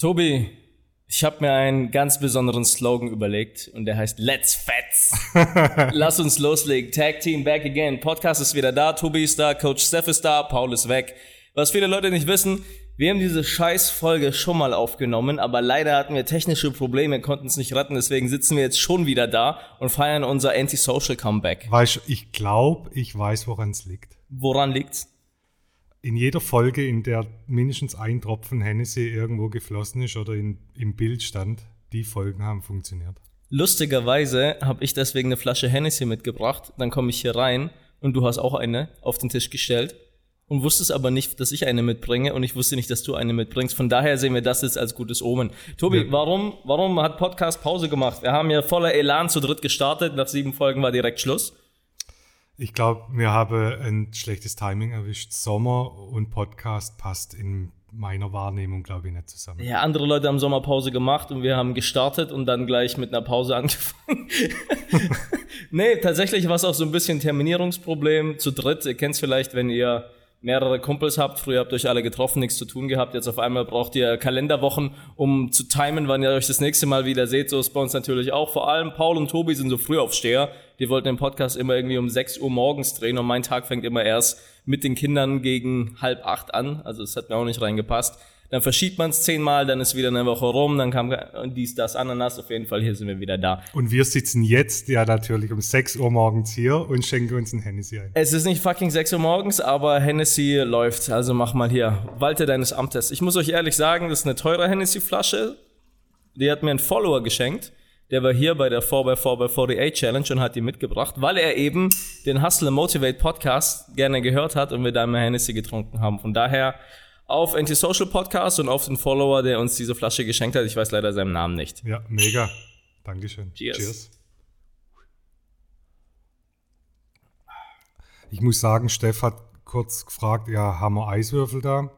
Tobi, ich habe mir einen ganz besonderen Slogan überlegt und der heißt Let's Fets. Lass uns loslegen. Tag Team back again. Podcast ist wieder da, Tobi ist da, Coach Steph ist da, Paul ist weg. Was viele Leute nicht wissen, wir haben diese Scheißfolge schon mal aufgenommen, aber leider hatten wir technische Probleme, konnten es nicht retten, deswegen sitzen wir jetzt schon wieder da und feiern unser Antisocial Comeback. Weißt du, ich glaube, ich weiß, woran es liegt. Woran liegt's? In jeder Folge, in der mindestens ein Tropfen Hennessy irgendwo geflossen ist oder in, im Bild stand, die Folgen haben funktioniert. Lustigerweise habe ich deswegen eine Flasche Hennessy mitgebracht, dann komme ich hier rein und du hast auch eine auf den Tisch gestellt und wusstest aber nicht, dass ich eine mitbringe und ich wusste nicht, dass du eine mitbringst. Von daher sehen wir das jetzt als gutes Omen. Tobi, ja. warum, warum hat Podcast Pause gemacht? Wir haben ja voller Elan zu dritt gestartet. Nach sieben Folgen war direkt Schluss. Ich glaube, wir haben ein schlechtes Timing erwischt. Sommer und Podcast passt in meiner Wahrnehmung, glaube ich, nicht zusammen. Ja, andere Leute haben Sommerpause gemacht und wir haben gestartet und dann gleich mit einer Pause angefangen. nee, tatsächlich war es auch so ein bisschen Terminierungsproblem zu dritt. Ihr kennt es vielleicht, wenn ihr mehrere Kumpels habt, früher habt ihr euch alle getroffen, nichts zu tun gehabt, jetzt auf einmal braucht ihr Kalenderwochen, um zu timen, wann ihr euch das nächste Mal wieder seht. So ist bei uns natürlich auch. Vor allem Paul und Tobi sind so Frühaufsteher. Die wollten den Podcast immer irgendwie um 6 Uhr morgens drehen und mein Tag fängt immer erst mit den Kindern gegen halb acht an. Also es hat mir auch nicht reingepasst dann verschiebt man es zehnmal, dann ist wieder eine Woche rum, dann kam dies, das, Ananas, auf jeden Fall, hier sind wir wieder da. Und wir sitzen jetzt ja natürlich um 6 Uhr morgens hier und schenken uns ein Hennessy ein. Es ist nicht fucking 6 Uhr morgens, aber Hennessy läuft, also mach mal hier, walte deines Amtes. Ich muss euch ehrlich sagen, das ist eine teure Hennessy-Flasche, die hat mir ein Follower geschenkt. Der war hier bei der 4x4x48 Challenge und hat die mitgebracht, weil er eben den Hustle Motivate Podcast gerne gehört hat und wir da immer Hennessy getrunken haben. Von daher auf Antisocial Podcast und auf den Follower, der uns diese Flasche geschenkt hat. Ich weiß leider seinen Namen nicht. Ja, mega. Dankeschön. Cheers. Cheers. Ich muss sagen, Steff hat kurz gefragt, ja, haben wir Eiswürfel da?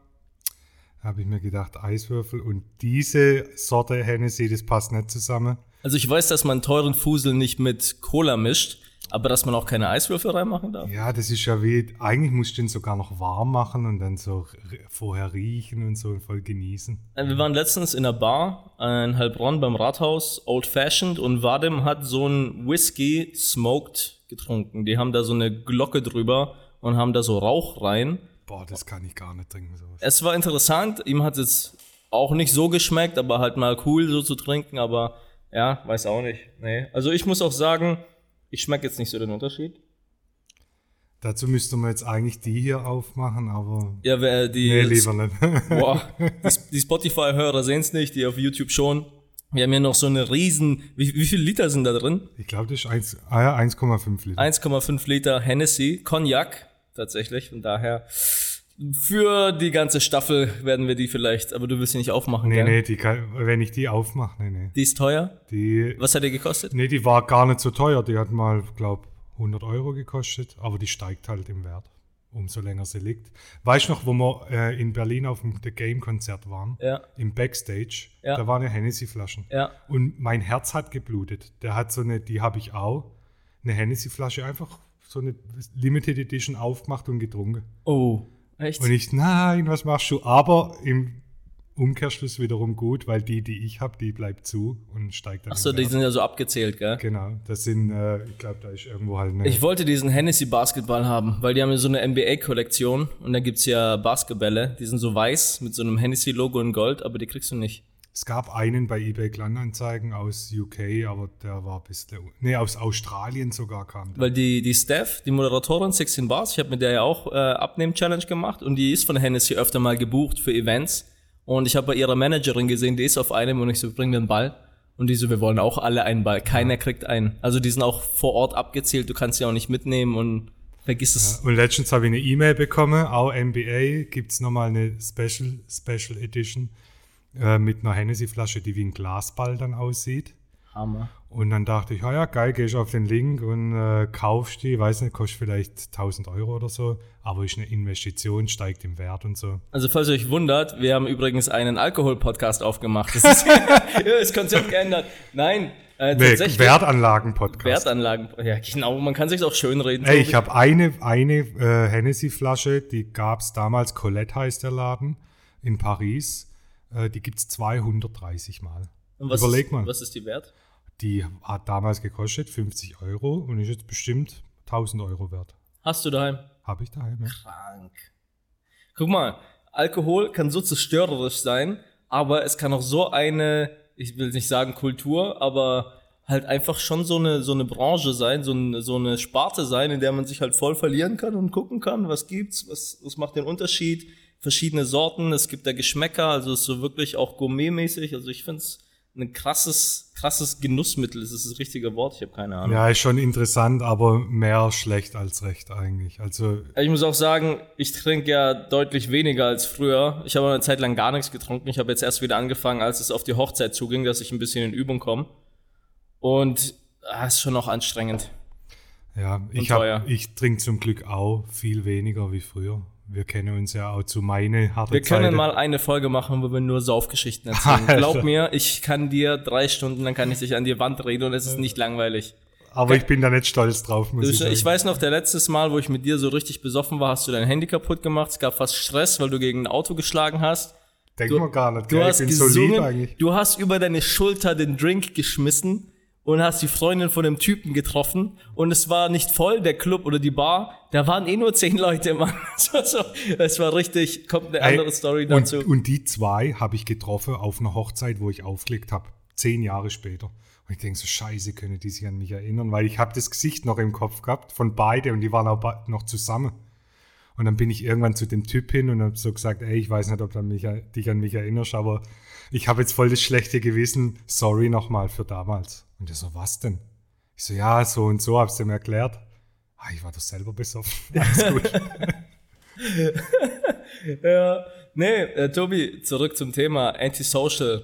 Da habe ich mir gedacht, Eiswürfel und diese Sorte Hennessy, das passt nicht zusammen. Also ich weiß, dass man teuren Fusel nicht mit Cola mischt, aber dass man auch keine Eiswürfel reinmachen darf? Ja, das ist ja wie, eigentlich musst du den sogar noch warm machen und dann so vorher riechen und so und voll genießen. Äh, wir waren letztens in einer Bar in Heilbronn beim Rathaus, Old Fashioned, und Vadim hat so ein Whisky smoked getrunken. Die haben da so eine Glocke drüber und haben da so Rauch rein. Boah, das kann ich gar nicht trinken. Sowas. Es war interessant, ihm hat es auch nicht so geschmeckt, aber halt mal cool so zu trinken, aber ja, weiß auch nicht. Nee. Also ich muss auch sagen, ich schmecke jetzt nicht so den Unterschied. Dazu müsste man jetzt eigentlich die hier aufmachen, aber. Ja, wer die. Nee, lieber nicht. Boah, die, die Spotify-Hörer sehen es nicht, die auf YouTube schon. Wir haben hier noch so eine riesen. Wie, wie viele Liter sind da drin? Ich glaube, das ist 1,5 ah ja, 1,5 Liter. 1,5 Liter Hennessy, Cognac tatsächlich. Von daher für die ganze Staffel werden wir die vielleicht, aber du willst sie nicht aufmachen, Nee, gell? nee, die kann, wenn ich die aufmache, nee, nee. Die ist teuer? Die, Was hat die gekostet? Nee, die war gar nicht so teuer. Die hat mal, glaub, 100 Euro gekostet, aber die steigt halt im Wert, umso länger sie liegt. Weißt du noch, wo wir äh, in Berlin auf dem The Game Konzert waren? Ja. Im Backstage, Ja. da waren ja Hennessy-Flaschen. Ja. Und mein Herz hat geblutet. Der hat so eine, die habe ich auch, eine Hennessy-Flasche einfach so eine Limited Edition aufgemacht und getrunken. Oh, echt? Und ich, nein, was machst du? Aber im Umkehrschluss wiederum gut, weil die, die ich habe, die bleibt zu und steigt dann. Achso, die sind ja so abgezählt, gell? Genau, das sind, äh, ich glaube, da ist irgendwo halt eine. Ich wollte diesen Hennessy Basketball haben, weil die haben ja so eine NBA-Kollektion und da gibt's ja Basketbälle, die sind so weiß mit so einem Hennessy-Logo in Gold, aber die kriegst du nicht. Es gab einen bei eBay Kleinanzeigen aus UK, aber der war ein bisschen. Nee, aus Australien sogar kam der. Weil die, die Steph, die Moderatorin 16 Bars, ich habe mit der ja auch äh, Abnehmen-Challenge gemacht und die ist von Hennessy öfter mal gebucht für Events. Und ich habe bei ihrer Managerin gesehen, die ist auf einem und ich so, bring mir einen Ball. Und die so, wir wollen auch alle einen Ball. Keiner kriegt einen. Also die sind auch vor Ort abgezählt, du kannst sie auch nicht mitnehmen und vergiss es. Und letztens habe ich eine E-Mail bekommen, auch NBA gibt es nochmal eine Special, Special Edition äh, mit einer Hennessy-Flasche, die wie ein Glasball dann aussieht. Hammer. Und dann dachte ich, ah ja, geil, gehst auf den Link und äh, kaufst die, weiß nicht, kostet vielleicht 1000 Euro oder so, aber ist eine Investition, steigt im Wert und so. Also falls ihr euch wundert, wir haben übrigens einen Alkohol-Podcast aufgemacht. Das ist ja, das Konzept geändert. Nein, äh, Nee. Wertanlagen-Podcast. Wertanlagen. Ja, genau, man kann sich auch schön reden. Ey, ich habe eine, eine äh, Hennessy-Flasche, die gab's damals, Colette heißt der Laden, in Paris. Äh, die gibt es 230 Mal. Und was Überleg ist, mal. Was ist die wert? Die hat damals gekostet 50 Euro und ist jetzt bestimmt 1000 Euro wert. Hast du daheim? Habe ich daheim. Ja. Krank. Guck mal, Alkohol kann so zerstörerisch sein, aber es kann auch so eine, ich will nicht sagen Kultur, aber halt einfach schon so eine, so eine Branche sein, so eine, so eine Sparte sein, in der man sich halt voll verlieren kann und gucken kann, was gibt's, was, was macht den Unterschied, verschiedene Sorten, es gibt da Geschmäcker, also es ist so wirklich auch gourmetmäßig, also ich find's ein krasses, krasses Genussmittel, ist das das richtige Wort? Ich habe keine Ahnung. ja, ist schon interessant, aber mehr schlecht als recht eigentlich. Also Ich muss auch sagen, ich trinke ja deutlich weniger als früher. Ich habe eine Zeit lang gar nichts getrunken. Ich habe jetzt erst wieder angefangen, als es auf die Hochzeit zuging, dass ich ein bisschen in Übung komme. Und ah, ist schon noch anstrengend. ja, ich, hab, ich trinke zum Glück auch viel weniger wie früher. Wir kennen uns ja auch zu meine harte Wir können Zeiten. mal eine Folge machen, wo wir nur Saufgeschichten erzählen. Alter. Glaub mir, ich kann dir drei Stunden, dann kann ich dich an die Wand reden und es ist nicht langweilig. aber ich bin da nicht stolz drauf, muss Du, ich sagen. ich weiß noch, der letztes Mal, wo ich mit dir so richtig besoffen war, hast du dein Handy kaputt gemacht. Es gab fast Stress, weil du gegen ein Auto geschlagen hast. Denk du- mal gar nicht. Du gell? hast ich bin so lieb gesungen, eigentlich. du hast über deine Schulter den Drink geschmissen und hast die Freundin von dem Typen getroffen und es war nicht voll, der Club oder die Bar, da waren eh nur zehn Leute, Mann. Es war, richtig, kommt eine andere Ey, Story und, dazu. Und die zwei habe ich getroffen auf einer Hochzeit, wo ich aufgelegt habe. Zehn Jahre später. Und ich denke so, scheiße, können die sich an mich erinnern? Weil ich habe das Gesicht noch im Kopf gehabt von beide und die waren auch noch zusammen. Und dann bin ich irgendwann zu dem Typ hin und habe so gesagt, ey, ich weiß nicht, ob du an mich, dich an mich erinnerst, aber ich habe jetzt voll das schlechte Gewissen. Sorry nochmal für damals. Und der so, was denn? Ich so, ja, so und so, hab's dem erklärt. Ah, ich war doch selber besoffen. Alles gut. Ja, nee, äh, Tobi, zurück zum Thema Antisocial.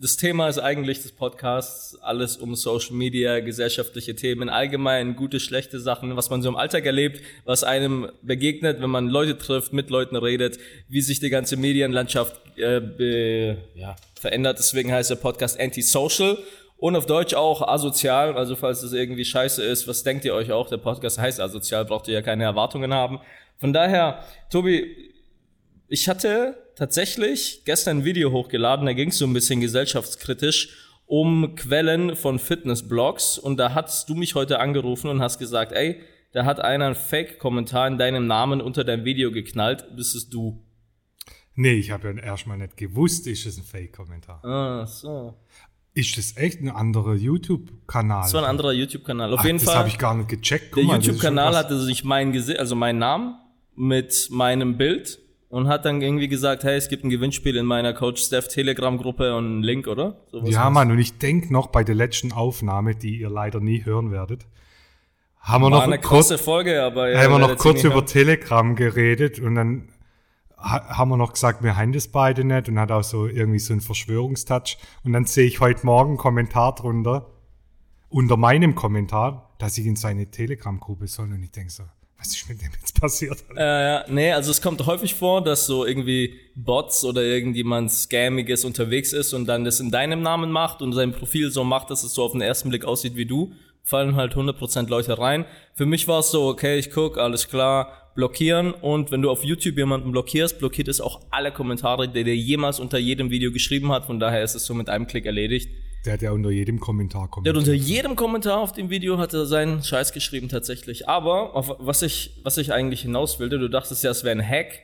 Das Thema ist eigentlich des Podcasts alles um Social Media, gesellschaftliche Themen, allgemein gute, schlechte Sachen, was man so im Alltag erlebt, was einem begegnet, wenn man Leute trifft, mit Leuten redet, wie sich die ganze Medienlandschaft äh, be, ja, verändert. Deswegen heißt der Podcast Antisocial und auf Deutsch auch asozial. Also falls das irgendwie scheiße ist, was denkt ihr euch auch? Der Podcast heißt asozial, braucht ihr ja keine Erwartungen haben. Von daher, Tobi, ich hatte tatsächlich gestern ein Video hochgeladen, da ging es so ein bisschen gesellschaftskritisch um Quellen von Fitnessblogs und da hast du mich heute angerufen und hast gesagt, ey, da hat einer einen Fake-Kommentar in deinem Namen unter dein Video geknallt, bist es du. Nee, ich habe ja erstmal nicht gewusst, ist es ein Fake-Kommentar. Ah, so. Ist das echt ein anderer YouTube-Kanal? Das war ein anderer YouTube-Kanal. Auf Ach, jeden das Fall. habe ich gar nicht gecheckt. Guck Der das YouTube-Kanal hatte sich mein Gesicht, also meinen Namen mit meinem Bild und hat dann irgendwie gesagt, hey, es gibt ein Gewinnspiel in meiner Coach Steph Telegram-Gruppe und einen Link, oder? So. Ja, Mann, und ich denke noch bei der letzten Aufnahme, die ihr leider nie hören werdet, haben wir War noch eine kurz, große Folge, aber ihr haben wir noch kurz über hören. Telegram geredet und dann haben wir noch gesagt, wir haben das beide nicht und hat auch so irgendwie so einen Verschwörungstouch. Und dann sehe ich heute Morgen einen Kommentar drunter, unter meinem Kommentar, dass ich in seine Telegram-Gruppe soll und ich denke so, was ist mit dem jetzt passiert? Äh, nee, also es kommt häufig vor, dass so irgendwie Bots oder irgendjemand Scammiges unterwegs ist und dann das in deinem Namen macht und sein Profil so macht, dass es so auf den ersten Blick aussieht wie du, fallen halt 100% Leute rein. Für mich war es so, okay, ich guck, alles klar, blockieren und wenn du auf YouTube jemanden blockierst, blockiert es auch alle Kommentare, die der jemals unter jedem Video geschrieben hat, von daher ist es so mit einem Klick erledigt. Der hat ja unter jedem Kommentar Der hat kommentiert. unter jedem Kommentar auf dem Video hat er seinen Scheiß geschrieben tatsächlich. Aber was ich, was ich eigentlich hinaus wollte, du dachtest ja, es wäre ein Hack,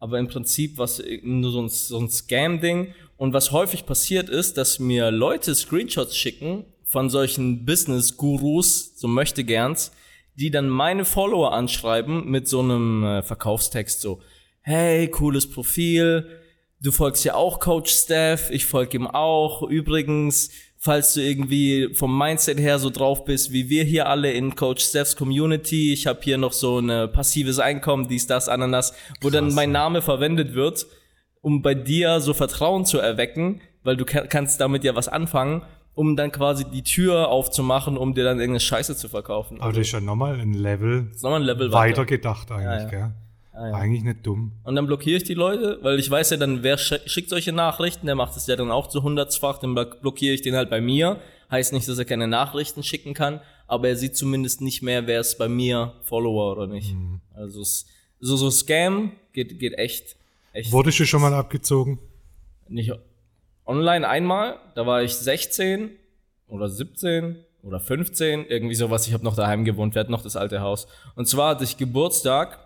aber im Prinzip was nur so ein, so ein Scam-Ding. Und was häufig passiert ist, dass mir Leute Screenshots schicken von solchen Business-Gurus, so möchte gerns, die dann meine Follower anschreiben mit so einem äh, Verkaufstext so, hey, cooles Profil, du folgst ja auch Coach Steph, ich folge ihm auch. Übrigens, falls du irgendwie vom Mindset her so drauf bist, wie wir hier alle in Coach Stephs Community, ich habe hier noch so ein passives Einkommen, dies, das, Ananas, wo dann mein Name verwendet wird, um bei dir so Vertrauen zu erwecken, weil du ka- kannst damit ja was anfangen, um dann quasi die Tür aufzumachen, um dir dann irgendeine Scheiße zu verkaufen. Aber das ist ja nochmal ein Level Das ist nochmal ein Level weiter gedacht eigentlich, Ja, ja. gell? Eigentlich nicht dumm. Und dann blockiere ich die Leute, weil ich weiß ja dann, wer sch- schickt solche Nachrichten, der macht es ja dann auch zu hundertfach, dann blo- blockiere ich den halt bei mir. Heißt nicht, dass er keine Nachrichten schicken kann, aber er sieht zumindest nicht mehr, wer ist bei mir Follower oder nicht. Also es, so, so Scam geht, geht echt, echt. Wurdest du schon mal abgezogen? Nicht online einmal, da war ich 16 oder 17 oder 15, irgendwie sowas. Ich habe noch daheim gewohnt, wir hatten noch das alte Haus. Und zwar hatte ich Geburtstag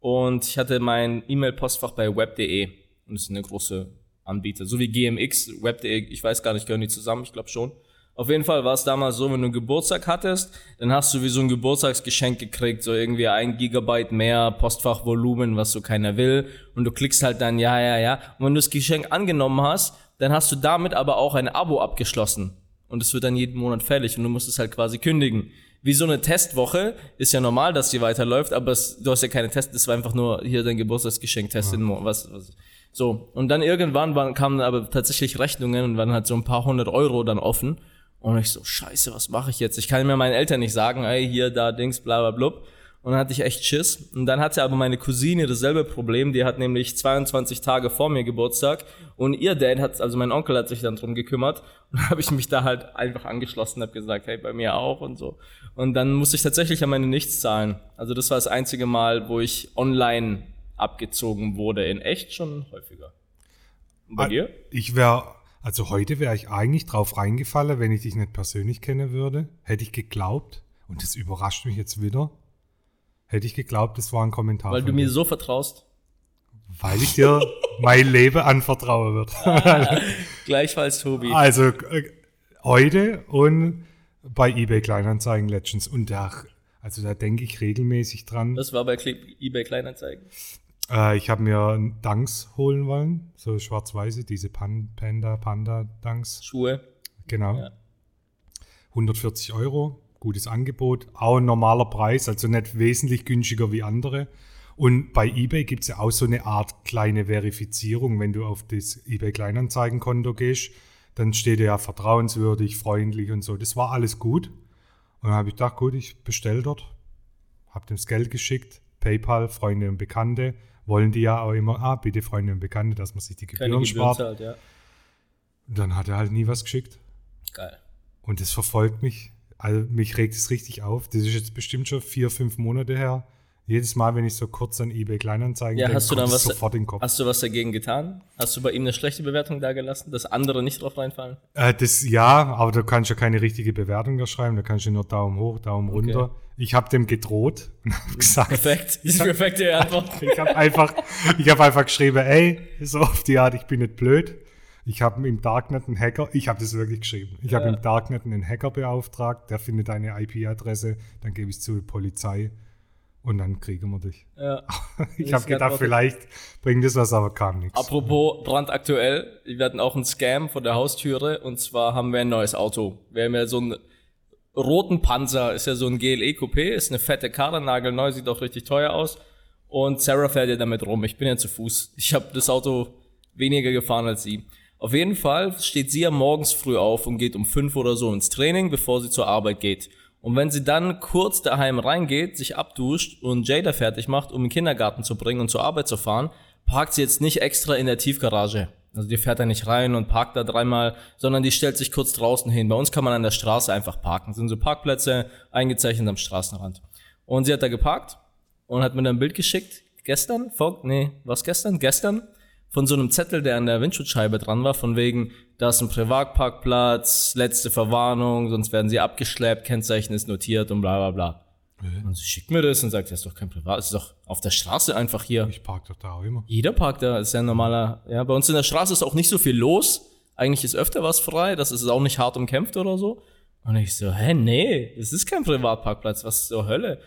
und ich hatte mein E-Mail-Postfach bei web.de. Und das ist eine große Anbieter. So wie GMX, web.de, ich weiß gar nicht, gehören die zusammen? Ich glaube schon. Auf jeden Fall war es damals so, wenn du Geburtstag hattest, dann hast du wie so ein Geburtstagsgeschenk gekriegt, so irgendwie ein Gigabyte mehr Postfachvolumen, was so keiner will. Und du klickst halt dann, ja, ja, ja. Und wenn du das Geschenk angenommen hast, dann hast du damit aber auch ein Abo abgeschlossen. Und es wird dann jeden Monat fällig und du musst es halt quasi kündigen. Wie so eine Testwoche ist ja normal, dass die weiterläuft, aber es, du hast ja keine Tests, das war einfach nur hier dein Geburtstagsgeschenk testen, ja. was, was. So. Und dann irgendwann waren, kamen aber tatsächlich Rechnungen und waren halt so ein paar hundert Euro dann offen. Und ich so, scheiße, was mache ich jetzt? Ich kann mir meinen Eltern nicht sagen, ey, hier, da, Dings, bla, bla, blub. Und dann hatte ich echt Schiss. Und dann hatte aber meine Cousine dasselbe Problem. Die hat nämlich 22 Tage vor mir Geburtstag. Und ihr Dad hat, also mein Onkel hat sich dann drum gekümmert. Und dann habe ich mich da halt einfach angeschlossen und habe gesagt, hey, bei mir auch und so. Und dann musste ich tatsächlich an meine Nichts zahlen. Also das war das einzige Mal, wo ich online abgezogen wurde. In echt schon häufiger. Und bei ah, dir? Ich wäre also heute wäre ich eigentlich drauf reingefallen, wenn ich dich nicht persönlich kennen würde. Hätte ich geglaubt, und das überrascht mich jetzt wieder, hätte ich geglaubt, das war ein Kommentar. Weil du mir so vertraust. Weil ich dir mein Leben anvertrauen wird. Gleichfalls, Tobi. Also äh, heute und bei eBay Kleinanzeigen Legends. Und da, also da denke ich regelmäßig dran. Das war bei eBay Kleinanzeigen. Äh, ich habe mir Dunks holen wollen, so schwarz-weiße, diese Pan Panda, Panda Dunks. Schuhe. Genau. Ja. 140 Euro, gutes Angebot, auch ein normaler Preis, also nicht wesentlich günstiger wie andere. Und bei eBay gibt es ja auch so eine Art kleine Verifizierung, wenn du auf das eBay Kleinanzeigenkonto gehst, dann steht ja vertrauenswürdig, freundlich und so. Das war alles gut. Und dann habe ich gedacht, gut, ich bestelle dort, habe dem das Geld geschickt, PayPal, Freunde und Bekannte, wollen die ja auch immer, ah, bitte Freunde und Bekannte, dass man sich die Gebühren spart. Zahlt, ja. Dann hat er halt nie was geschickt. Geil. Und das verfolgt mich. Also mich regt es richtig auf. Das ist jetzt bestimmt schon vier, fünf Monate her. Jedes Mal, wenn ich so kurz an eBay Kleinanzeigen ja, denke, hast du dann was, sofort in den Kopf. Hast du was dagegen getan? Hast du bei ihm eine schlechte Bewertung da gelassen, dass andere nicht drauf reinfallen? Äh, das ja, aber da kannst du ja keine richtige Bewertung da schreiben. Da kannst du nur Daumen hoch, Daumen okay. runter. Ich habe dem gedroht und habe gesagt. Perfekt. Das ist perfekte Antwort. ich habe einfach, ich habe einfach geschrieben, ey, so auf die Art, ich bin nicht blöd. Ich habe im Darknet einen Hacker, ich habe das wirklich geschrieben. Ich ja. habe im Darknet einen Hacker beauftragt, der findet eine IP-Adresse, dann gebe ich es zur Polizei und dann kriegen wir dich. Ja. ich habe gedacht, vielleicht bringt das was, aber kam nichts. Apropos brandaktuell, wir hatten auch einen Scam vor der Haustüre und zwar haben wir ein neues Auto. Wir haben ja so einen roten Panzer, ist ja so ein GLE Coupé, ist eine fette Karre, nagelneu, sieht auch richtig teuer aus. Und Sarah fährt ja damit rum. Ich bin ja zu Fuß. Ich habe das Auto weniger gefahren als sie. Auf jeden Fall steht sie ja morgens früh auf und geht um fünf oder so ins Training, bevor sie zur Arbeit geht. Und wenn sie dann kurz daheim reingeht, sich abduscht und Jada fertig macht, um den Kindergarten zu bringen und zur Arbeit zu fahren, parkt sie jetzt nicht extra in der Tiefgarage. Also die fährt da nicht rein und parkt da dreimal, sondern die stellt sich kurz draußen hin. Bei uns kann man an der Straße einfach parken. Das sind so Parkplätze eingezeichnet am Straßenrand. Und sie hat da geparkt und hat mir dann ein Bild geschickt. Gestern? Vor, nee, was gestern? Gestern? Von so einem Zettel, der an der Windschutzscheibe dran war, von wegen, da ist ein Privatparkplatz, letzte Verwarnung, sonst werden sie abgeschleppt, Kennzeichen ist notiert und bla bla bla. Mhm. Und sie schickt mir das und sagt, das ist doch kein Privat, das ist doch auf der Straße einfach hier. Ich park doch da auch immer. Jeder parkt da, ist ja ein normaler, ja, bei uns in der Straße ist auch nicht so viel los. Eigentlich ist öfter was frei, das ist auch nicht hart umkämpft oder so. Und ich so, hä, nee, es ist kein Privatparkplatz, was zur Hölle?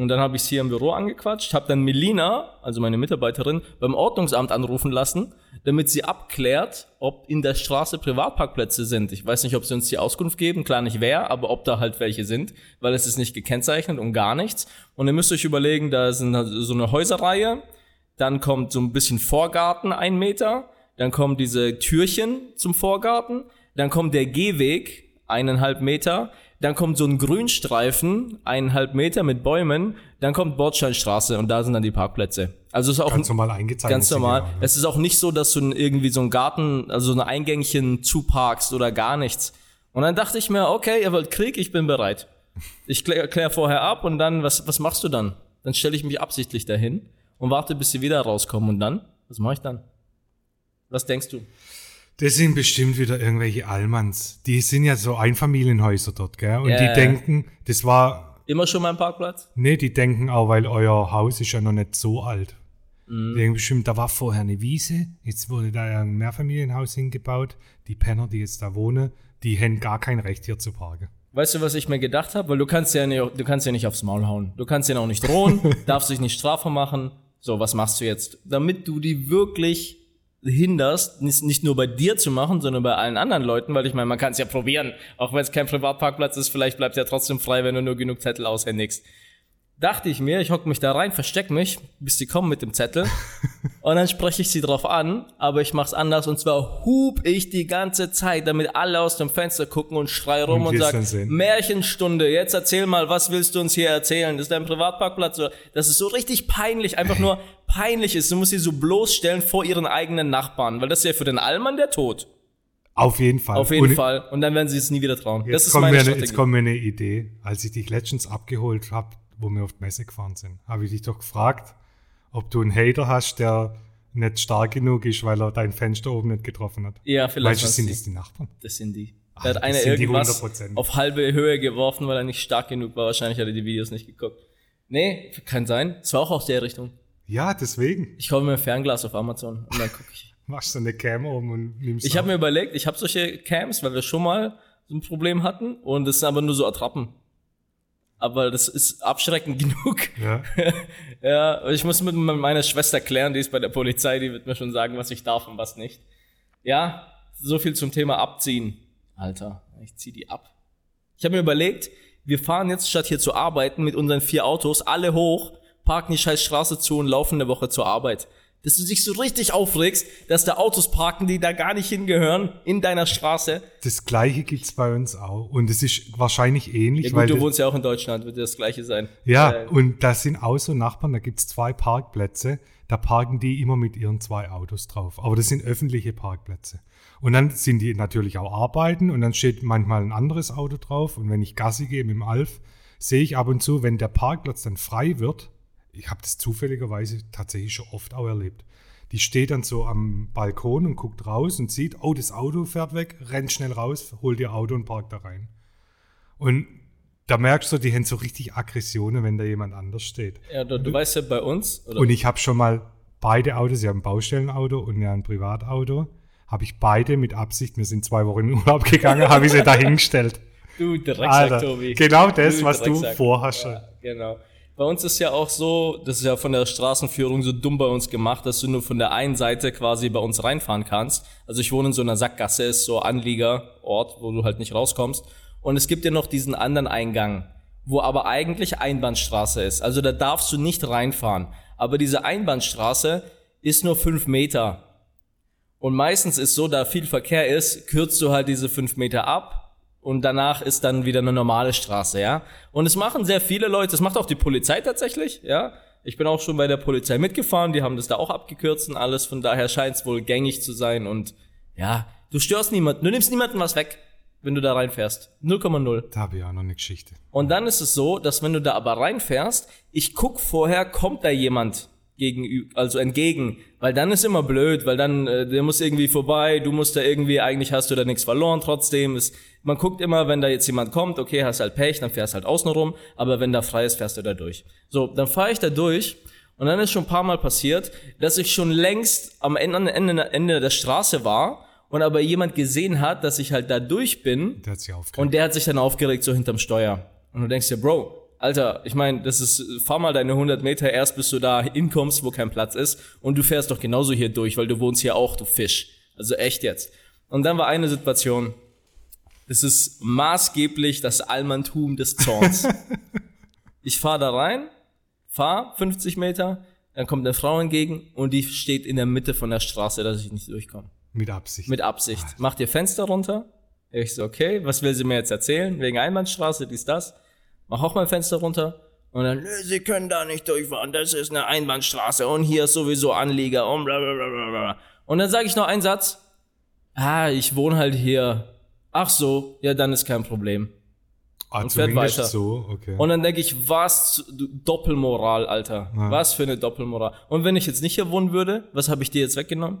Und dann habe ich sie hier im Büro angequatscht, habe dann Melina, also meine Mitarbeiterin, beim Ordnungsamt anrufen lassen, damit sie abklärt, ob in der Straße Privatparkplätze sind. Ich weiß nicht, ob sie uns die Auskunft geben, klar nicht wer, aber ob da halt welche sind, weil es ist nicht gekennzeichnet und gar nichts. Und ihr müsst euch überlegen, da sind halt so eine Häuserreihe, dann kommt so ein bisschen Vorgarten, ein Meter, dann kommen diese Türchen zum Vorgarten, dann kommt der Gehweg, eineinhalb Meter, dann kommt so ein Grünstreifen, eineinhalb Meter mit Bäumen, dann kommt Bordsteinstraße und da sind dann die Parkplätze. Also ist auch ganz normal eingezeichnet. Ganz normal. Genau, ne? Es ist auch nicht so, dass du irgendwie so einen Garten, also so ein Eingängchen zuparkst oder gar nichts. Und dann dachte ich mir, okay, ihr wollt Krieg, ich bin bereit. Ich klär, klär vorher ab und dann, was, was machst du dann? Dann stelle ich mich absichtlich dahin und warte, bis sie wieder rauskommen und dann, was mache ich dann? Was denkst du? Das sind bestimmt wieder irgendwelche Allmanns. Die sind ja so Einfamilienhäuser dort, gell? Und Ja, die denken, das war, Immer schon mal ein Parkplatz? nee, die denken auch, weil euer Haus ist ja noch nicht so alt. Mhm. Die denken bestimmt, da war vorher eine Wiese, jetzt wurde da ja ein Mehrfamilienhaus hingebaut. Die Penner, die jetzt da wohnen, die haben gar kein Recht hier zu parken. Weißt du, was ich mir gedacht habe? Weil du kannst ja nicht, du kannst ja nicht aufs Maul hauen. Du kannst ja auch nicht drohen, darfst dich nicht strafbar machen. So, was machst du jetzt? Damit du die wirklich hinderst, nicht, nur bei dir zu machen, sondern bei allen anderen Leuten, weil ich meine, man kann es ja probieren. Auch wenn es kein Privatparkplatz ist, vielleicht bleibt ja trotzdem frei, wenn du nur genug Zettel aushändigst. Dachte ich mir, ich hock mich da rein, versteck mich, bis die kommen mit dem Zettel. und dann spreche ich sie drauf an, aber ich mach's anders und zwar hub ich die ganze Zeit, damit alle aus dem Fenster gucken und schrei rum Und und, sag. Märchenstunde, jetzt erzähl mal, was willst du uns hier erzählen? Das ist dein Privatparkplatz? Das ist so richtig peinlich, einfach nur peinlich ist. Du musst sie so bloßstellen vor ihren eigenen Nachbarn, weil das ist ja für den Allmann der Tod. Auf jeden Fall. Auf jeden Und Fall. Und dann werden sie es nie wieder trauen. Jetzt das ist kommt, meine mir, Strategie. jetzt kommt mir eine Idee. Als ich dich letztens abgeholt habe, wo wir auf die Messe gefahren sind, habe ich dich doch gefragt, ob du einen Hater hast, der nicht stark genug ist, weil er dein Fenster oben nicht getroffen hat. ja, vielleicht Weißt sind die. das die Nachbarn? Das sind die. Ah, Da hat einer irgendwas 100%. auf halbe Höhe geworfen, weil er nicht stark genug war. Wahrscheinlich hat er die Videos nicht geguckt. Nee, kann sein. Es war auch aus der Richtung. Ja, deswegen. Ich kaufe mir ein Fernglas auf Amazon und dann gucke ich. Machst du eine Cam oben und nimmst Ich habe mir überlegt, ich habe solche Cams, weil wir schon mal so ein Problem hatten und das sind aber nur so Attrappen. Aber das ist abschreckend genug. Ja. ja, ich muss mit meiner Schwester klären, die ist bei der Polizei, die wird mir schon sagen, was ich darf und was nicht. Ja, so viel zum Thema abziehen. Alter, ich zieh die ab. Ich habe mir überlegt, wir fahren jetzt statt hier zu arbeiten mit unseren vier Autos alle hoch, parken die scheiß Straße zu und laufen eine Woche zur Arbeit. Dass du dich so richtig aufregst, dass da Autos parken, die da gar nicht hingehören, in deiner Straße. Das gleiche gibt's bei uns auch. Und es ist wahrscheinlich ähnlich, Ja weil gut, du das- wohnst ja auch in Deutschland, wird das gleiche sein. Ja, Äh, und da sind auch so Nachbarn, da gibt's zwei Parkplätze, da parken die immer mit ihren zwei Autos drauf. Aber das sind öffentliche Parkplätze. Und dann sind die natürlich auch arbeiten und dann steht manchmal ein anderes Auto drauf. Und wenn ich Gassi gehe mit dem Alf, sehe ich ab und zu, wenn der Parkplatz dann frei wird, ich habe das zufälligerweise tatsächlich schon oft auch erlebt. Die steht dann so am Balkon und guckt raus und sieht, oh, das Auto fährt weg, rennt schnell raus, holt ihr Auto und parkt da rein. Und da merkst du, die haben so richtig Aggressionen, wenn da jemand anders steht. ja, du, du weißt ja bei uns, oder Und ich habe schon mal beide Autos, habe ein Baustellenauto und ja ein Privatauto, habe ich beide mit Absicht, wir sind zwei Wochen in Urlaub gegangen, habe ich sie da hingestellt. du Drecksack, Alter, Tobi. genau das, was du Drecksack. vorhast. Ja, genau. Bei uns ist ja auch so, das ist ja von der Straßenführung so dumm bei uns gemacht, dass du nur von der einen Seite quasi bei uns reinfahren kannst. Also ich wohne in so einer Sackgasse, ist so Anliegerort, wo du halt nicht rauskommst. Und es gibt ja noch diesen anderen Eingang, wo aber eigentlich Einbahnstraße ist. Also da darfst du nicht reinfahren. Aber diese Einbahnstraße ist nur fünf Meter. Und meistens ist so, da viel Verkehr ist, kürzt du halt diese fünf Meter ab und danach ist dann wieder eine normale Straße, ja. Und es machen sehr viele Leute, das macht auch die Polizei tatsächlich, ja. Ich bin auch schon bei der Polizei mitgefahren, die haben das da auch abgekürzt und alles, von daher scheint es wohl gängig zu sein und ja, du störst niemanden, du nimmst niemanden was weg, wenn du da reinfährst. 0,0. Da habe ich auch noch eine Geschichte. Und dann ist es so, dass wenn du da aber reinfährst, ich guck vorher, kommt da jemand gegenüber, also entgegen, weil dann ist immer blöd, weil dann äh, der muss irgendwie vorbei, du musst da irgendwie, eigentlich hast du da nichts verloren, trotzdem ist, man guckt immer, wenn da jetzt jemand kommt, okay, hast halt Pech, dann fährst halt außen rum, aber wenn da frei ist, fährst du da durch. So, dann fahre ich da durch und dann ist schon ein paar Mal passiert, dass ich schon längst am Ende, Ende, Ende der Straße war und aber jemand gesehen hat, dass ich halt da durch bin Der hat sich aufgeregt. und der hat sich dann aufgeregt so hinterm Steuer. Und du denkst dir, Bro, Alter, ich meine, das ist, fahr mal deine 100 Meter erst, bis du da hinkommst, wo kein Platz ist. Und du fährst doch genauso hier durch, weil du wohnst hier auch, du Fisch. Also echt jetzt. Und dann war eine Situation, das ist maßgeblich das Allmanntum des Zorns. ich fahr da rein, fahr 50 Meter, dann kommt eine Frau entgegen und die steht in der Mitte von der Straße, dass ich nicht durchkomme. mit Absicht. Mit Absicht. Macht ihr Fenster runter. Ich so, okay, was will sie mir jetzt erzählen? Wegen Einbahnstraße, dies, das. Mach auch mein Fenster runter. Und dann, nö, sie können da nicht durchfahren, das ist eine Einbahnstraße und hier ist sowieso Anlieger und bla bla bla bla bla. Und dann sage ich noch einen Satz. Ah, ich wohne halt hier. Ach so, ja, dann ist kein Problem. ah, und fährt weiter. so, okay. Und dann denke ich, was du- Doppelmoral, Alter. Ja. Was für eine Doppelmoral. Und wenn ich jetzt nicht hier wohnen würde, was habe ich dir jetzt weggenommen?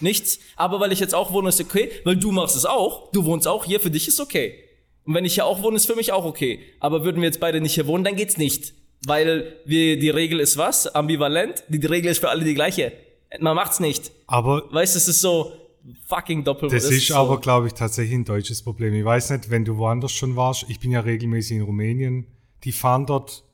Nichts. Aber weil ich jetzt auch wohne, ist okay. Weil du machst es auch. Du wohnst auch hier. Für dich ist okay. Und wenn ich hier auch wohne, ist für mich auch okay. Aber würden wir jetzt beide nicht hier wohnen, dann geht's nicht. Weil wir, die Regel ist was? Ambivalent. Die, die Regel ist für alle die gleiche. Man macht's nicht. Aber Weißt du, es ist so fucking doppel. das es ist so, aber, glaube ich, tatsächlich ein deutsches Problem. Ich weiß nicht, wenn du woanders schon warst, ich bin ja regelmäßig in Rumänien, die fahren dort,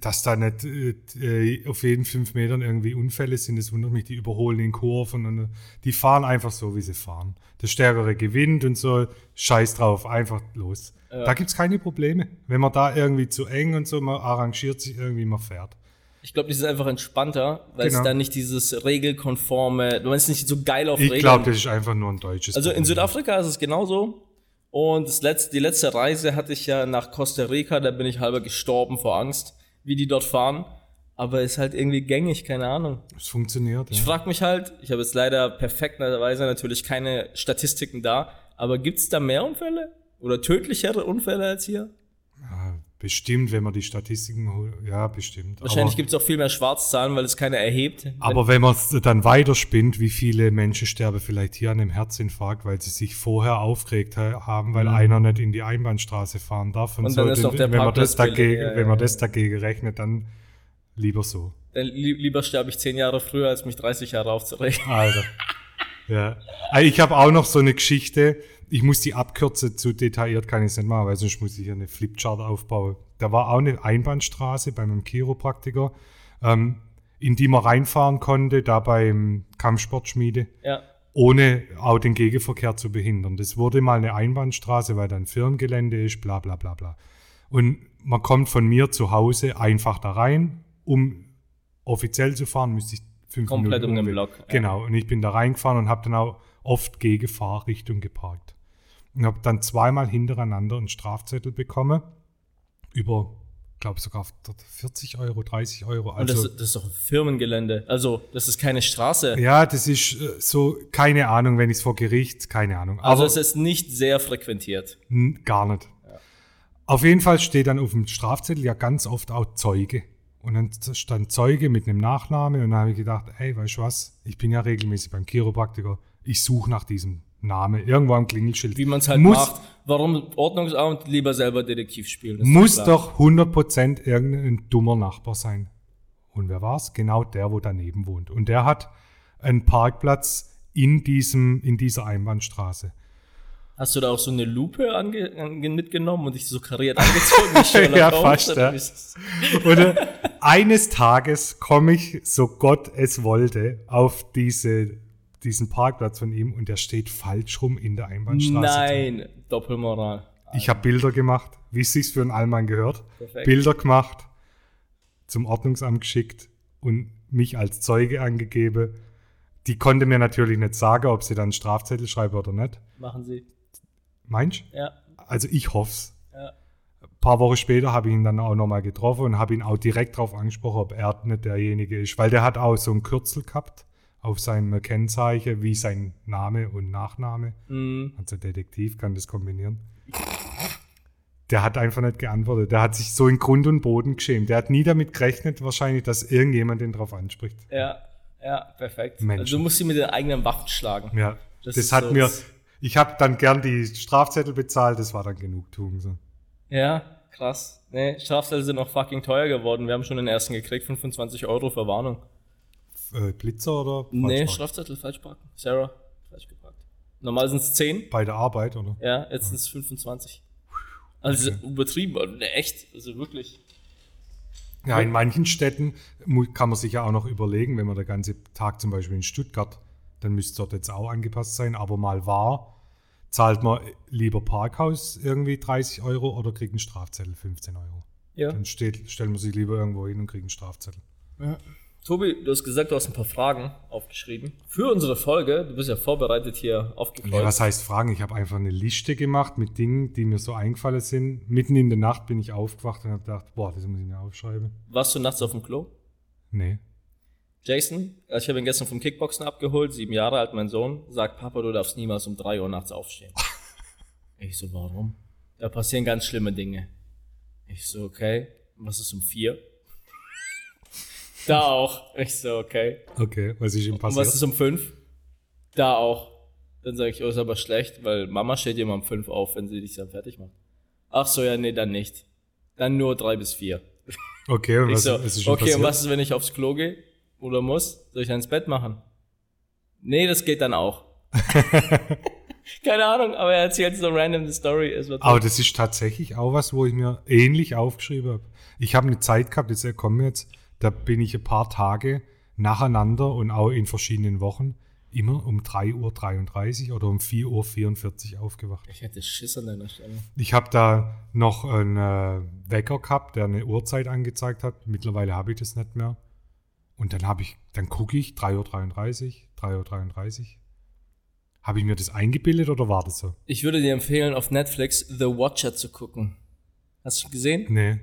dass da nicht äh, auf jeden fünf Metern irgendwie Unfälle sind, das wundert mich, die überholen in Kurven und äh, die fahren einfach so, wie sie fahren. Der Stärkere gewinnt und so, scheiß drauf, einfach los. Da gibt's keine Probleme. Wenn man da irgendwie zu eng und so, man arrangiert sich irgendwie, man fährt. Ich glaube, die sind einfach entspannter, weil Genau. es dann nicht dieses regelkonforme, du meinst nicht so geil auf Ich Regeln. glaube, das ist einfach nur ein deutsches Also in Problem. Südafrika ist es genauso. Und das letzte, die letzte Reise hatte ich ja nach Costa Rica, da bin ich halber gestorben vor Angst, wie die dort fahren. Aber ist halt irgendwie gängig, keine Ahnung. Es funktioniert, Ich ja. frage mich halt, ich habe jetzt leider perfekterweise natürlich keine Statistiken da, aber gibt's da mehr Unfälle? Oder tödlichere Unfälle als hier? Bestimmt, wenn man die Statistiken holt. Ja, bestimmt. Wahrscheinlich aber, gibt's auch viel mehr Schwarzzahlen, weil es keiner erhebt. aber wenn man es dann weiterspinnt, wie viele Menschen sterben vielleicht hier an einem Herzinfarkt, weil sie sich vorher aufgeregt ha- haben, weil einer nicht in die Einbahnstraße fahren darf. Mhm. Und dann ist noch der wenn, man das dagegen, ja, wenn man das dagegen rechnet, dann lieber so. Dann li lieber sterbe ich zehn Jahre früher, als mich 30 Jahre aufzuregen. Alter. ja. Also Ich habe auch noch so eine Geschichte. Ich muss die abkürzen, zu detailliert kann ich es nicht machen, weil sonst muss ich hier eine Flipchart aufbauen. Da war auch eine Einbahnstraße bei meinem Chiropraktiker, ähm, in die man reinfahren konnte, da beim Kampfsportschmiede, Ja. ohne auch den Gegenverkehr zu behindern. Das wurde mal eine Einbahnstraße, weil da ein Firmengelände ist, bla bla bla bla. Und man kommt von mir zu Hause einfach da rein, um offiziell zu fahren, müsste ich fünf Komplett Minuten um den Block, ja. Genau, und ich bin da reingefahren und habe dann auch oft gegen Fahrrichtung geparkt. Und habe dann zweimal hintereinander einen Strafzettel bekommen, über, glaube sogar 40 Euro, 30 Euro. Und Also, das, das ist doch ein Firmengelände. Also, das ist keine Straße. ja, das ist äh, so, keine Ahnung, wenn ich es vor Gericht, keine Ahnung. Also, Aber es ist nicht sehr frequentiert. Gar nicht. Auf jeden Fall steht dann auf dem Strafzettel ja ganz oft auch Zeuge. Und dann stand Zeuge mit einem Nachname und dann habe ich gedacht, ey, weißt du was, ich bin ja regelmäßig beim Chiropraktiker, ich suche nach diesem Namen, irgendwo am Klingelschild. Wie man es halt muss, macht. Warum Ordnungsamt lieber selber Detektiv spielen? Muss doch 100% irgendein dummer Nachbar sein. Und wer war's? Genau der, wo daneben wohnt. Und der hat einen Parkplatz in, diesem, in dieser Einbahnstraße. Hast du da auch so eine Lupe ange ange mitgenommen und dich so kariert angezogen? Ja, fast, ja. Oder eines Tages komme ich, so Gott es wollte, auf diese, diesen Parkplatz von ihm und der steht falsch rum in der Einbahnstraße. Nein, Doppelmoral. Ich habe Bilder gemacht, wie es sich für einen Allmann gehört. Perfekt. Bilder gemacht, zum Ordnungsamt geschickt und mich als Zeuge angegeben. Die konnte mir natürlich nicht sagen, ob sie dann einen Strafzettel schreibe oder nicht. Machen Sie. Meinst du? Ja. Also ich hoff's. Ja. Ein paar Wochen später habe ich ihn dann auch nochmal getroffen und habe ihn auch direkt darauf angesprochen, ob er nicht derjenige ist. Weil der hat auch so ein Kürzel gehabt auf seinem Kennzeichen, wie sein Name und Nachname. Mhm. Also Detektiv kann das kombinieren. Der hat einfach nicht geantwortet. Der hat sich so in Grund und Boden geschämt. Der hat nie damit gerechnet, wahrscheinlich, dass irgendjemand den drauf anspricht. Ja, ja, perfekt. Menschen. Also du musst sie mit den eigenen Waffen schlagen. Ja, Das das, hat so- mir. Ich habe dann gern die Strafzettel bezahlt, das war dann Genugtuung. So. Ja, krass. Nee, Strafzettel sind noch fucking teuer geworden. Wir haben schon den ersten gekriegt, 25 Euro für Warnung. Äh, Blitzer oder? Nee? Strafzettel falsch parken. Sarah, falsch geparkt. Normal sind es 10, Bei der Arbeit, oder? ja, jetzt sind es 25. Also übertrieben, also, nee, echt, also wirklich. Ja, in manchen Städten kann man sich ja auch noch überlegen, wenn man der ganze Tag zum Beispiel in Stuttgart, dann müsste es dort jetzt auch angepasst sein, aber mal war, zahlt man lieber Parkhaus irgendwie 30 Euro oder kriegt einen Strafzettel 15 Euro. Ja. Dann steht, stellt man sich lieber irgendwo hin und kriegt einen Strafzettel. Tobi, du hast gesagt, du hast ein paar Fragen aufgeschrieben. Für unsere Folge, du bist ja vorbereitet hier aufgekreuzt. was heißt Fragen? Ich habe einfach eine Liste gemacht mit Dingen, die mir so eingefallen sind. Mitten in der Nacht bin ich aufgewacht und habe gedacht, boah, das muss ich mir aufschreiben. Warst du nachts auf dem Klo? Nee. Jason, ich habe ihn gestern vom Kickboxen abgeholt, sieben Jahre alt, mein Sohn, sagt, Papa, du darfst niemals um drei Uhr nachts aufstehen. ich so, warum? Da passieren ganz schlimme Dinge. Ich so, okay, was ist um vier? Da auch. Ich so, okay. Okay, was ist ihm Und passiert? was ist um fünf? Da auch. Dann sage ich, oh, ist aber schlecht, weil Mama steht immer um fünf auf, wenn sie dich dann fertig macht. Ach so, ja, nee, dann nicht. Dann nur drei bis vier. okay, und Ich was, so, ist ihm okay, passiert? und was ist, wenn ich aufs Klo gehe oder muss? Soll ich dann ins Bett machen? Nee, das geht dann auch. Keine Ahnung, aber er erzählt so random die Story. Aber das ist tatsächlich auch was, wo ich mir ähnlich aufgeschrieben habe. Ich habe eine Zeit gehabt, jetzt kommen jetzt, da bin ich ein paar Tage nacheinander und auch in verschiedenen Wochen immer um 3.33 Uhr oder um 4.44 Uhr aufgewacht. ich hätte Schiss an deiner Stelle. Ich habe da noch einen äh, Wecker gehabt, der eine Uhrzeit angezeigt hat. Mittlerweile habe ich das nicht mehr. Und dann habe ich, dann gucke ich 3.33 Uhr, 3.33 Uhr. Habe ich mir das eingebildet oder war das so? Ich würde dir empfehlen, auf Netflix The Watcher zu gucken. Hast du gesehen? Nee.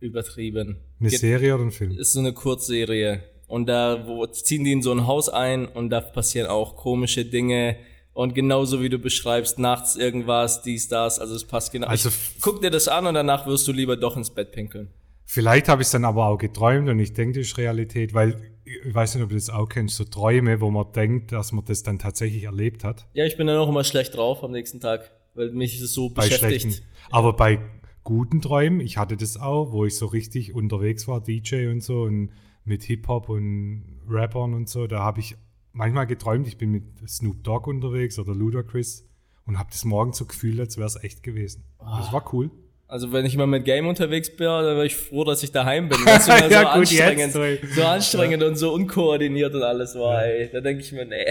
Übertrieben. Eine Geht- Serie oder ein Film? ist so eine Kurzserie. Und da wo, ziehen die in so ein Haus ein und da passieren auch komische Dinge. Und genauso wie du beschreibst, nachts irgendwas, dies, das. Also es passt genau. Also ich, guck dir das an und danach wirst du lieber doch ins Bett pinkeln. Vielleicht habe ich es dann aber auch geträumt und ich denke, das ist Realität, weil ich weiß nicht, ob du das auch kennst, so Träume, wo man denkt, dass man das dann tatsächlich erlebt hat. Ja, ich bin dann auch immer schlecht drauf am nächsten Tag, weil mich das so Bei beschäftigt. schlechten. Aber bei guten Träumen, ich hatte das auch, wo ich so richtig unterwegs war, DJ und so und mit Hip-Hop und Rappern und so, da habe ich manchmal geträumt, ich bin mit Snoop Dogg unterwegs oder Ludacris und habe das morgen so gefühlt, als wäre es echt gewesen. Das war cool. Also wenn ich mal mit Game unterwegs bin, dann wäre ich froh, dass ich daheim bin. Das ist immer Ja, so gut, anstrengend, so anstrengend und so unkoordiniert und alles war, ey. Da denke ich mir, nee.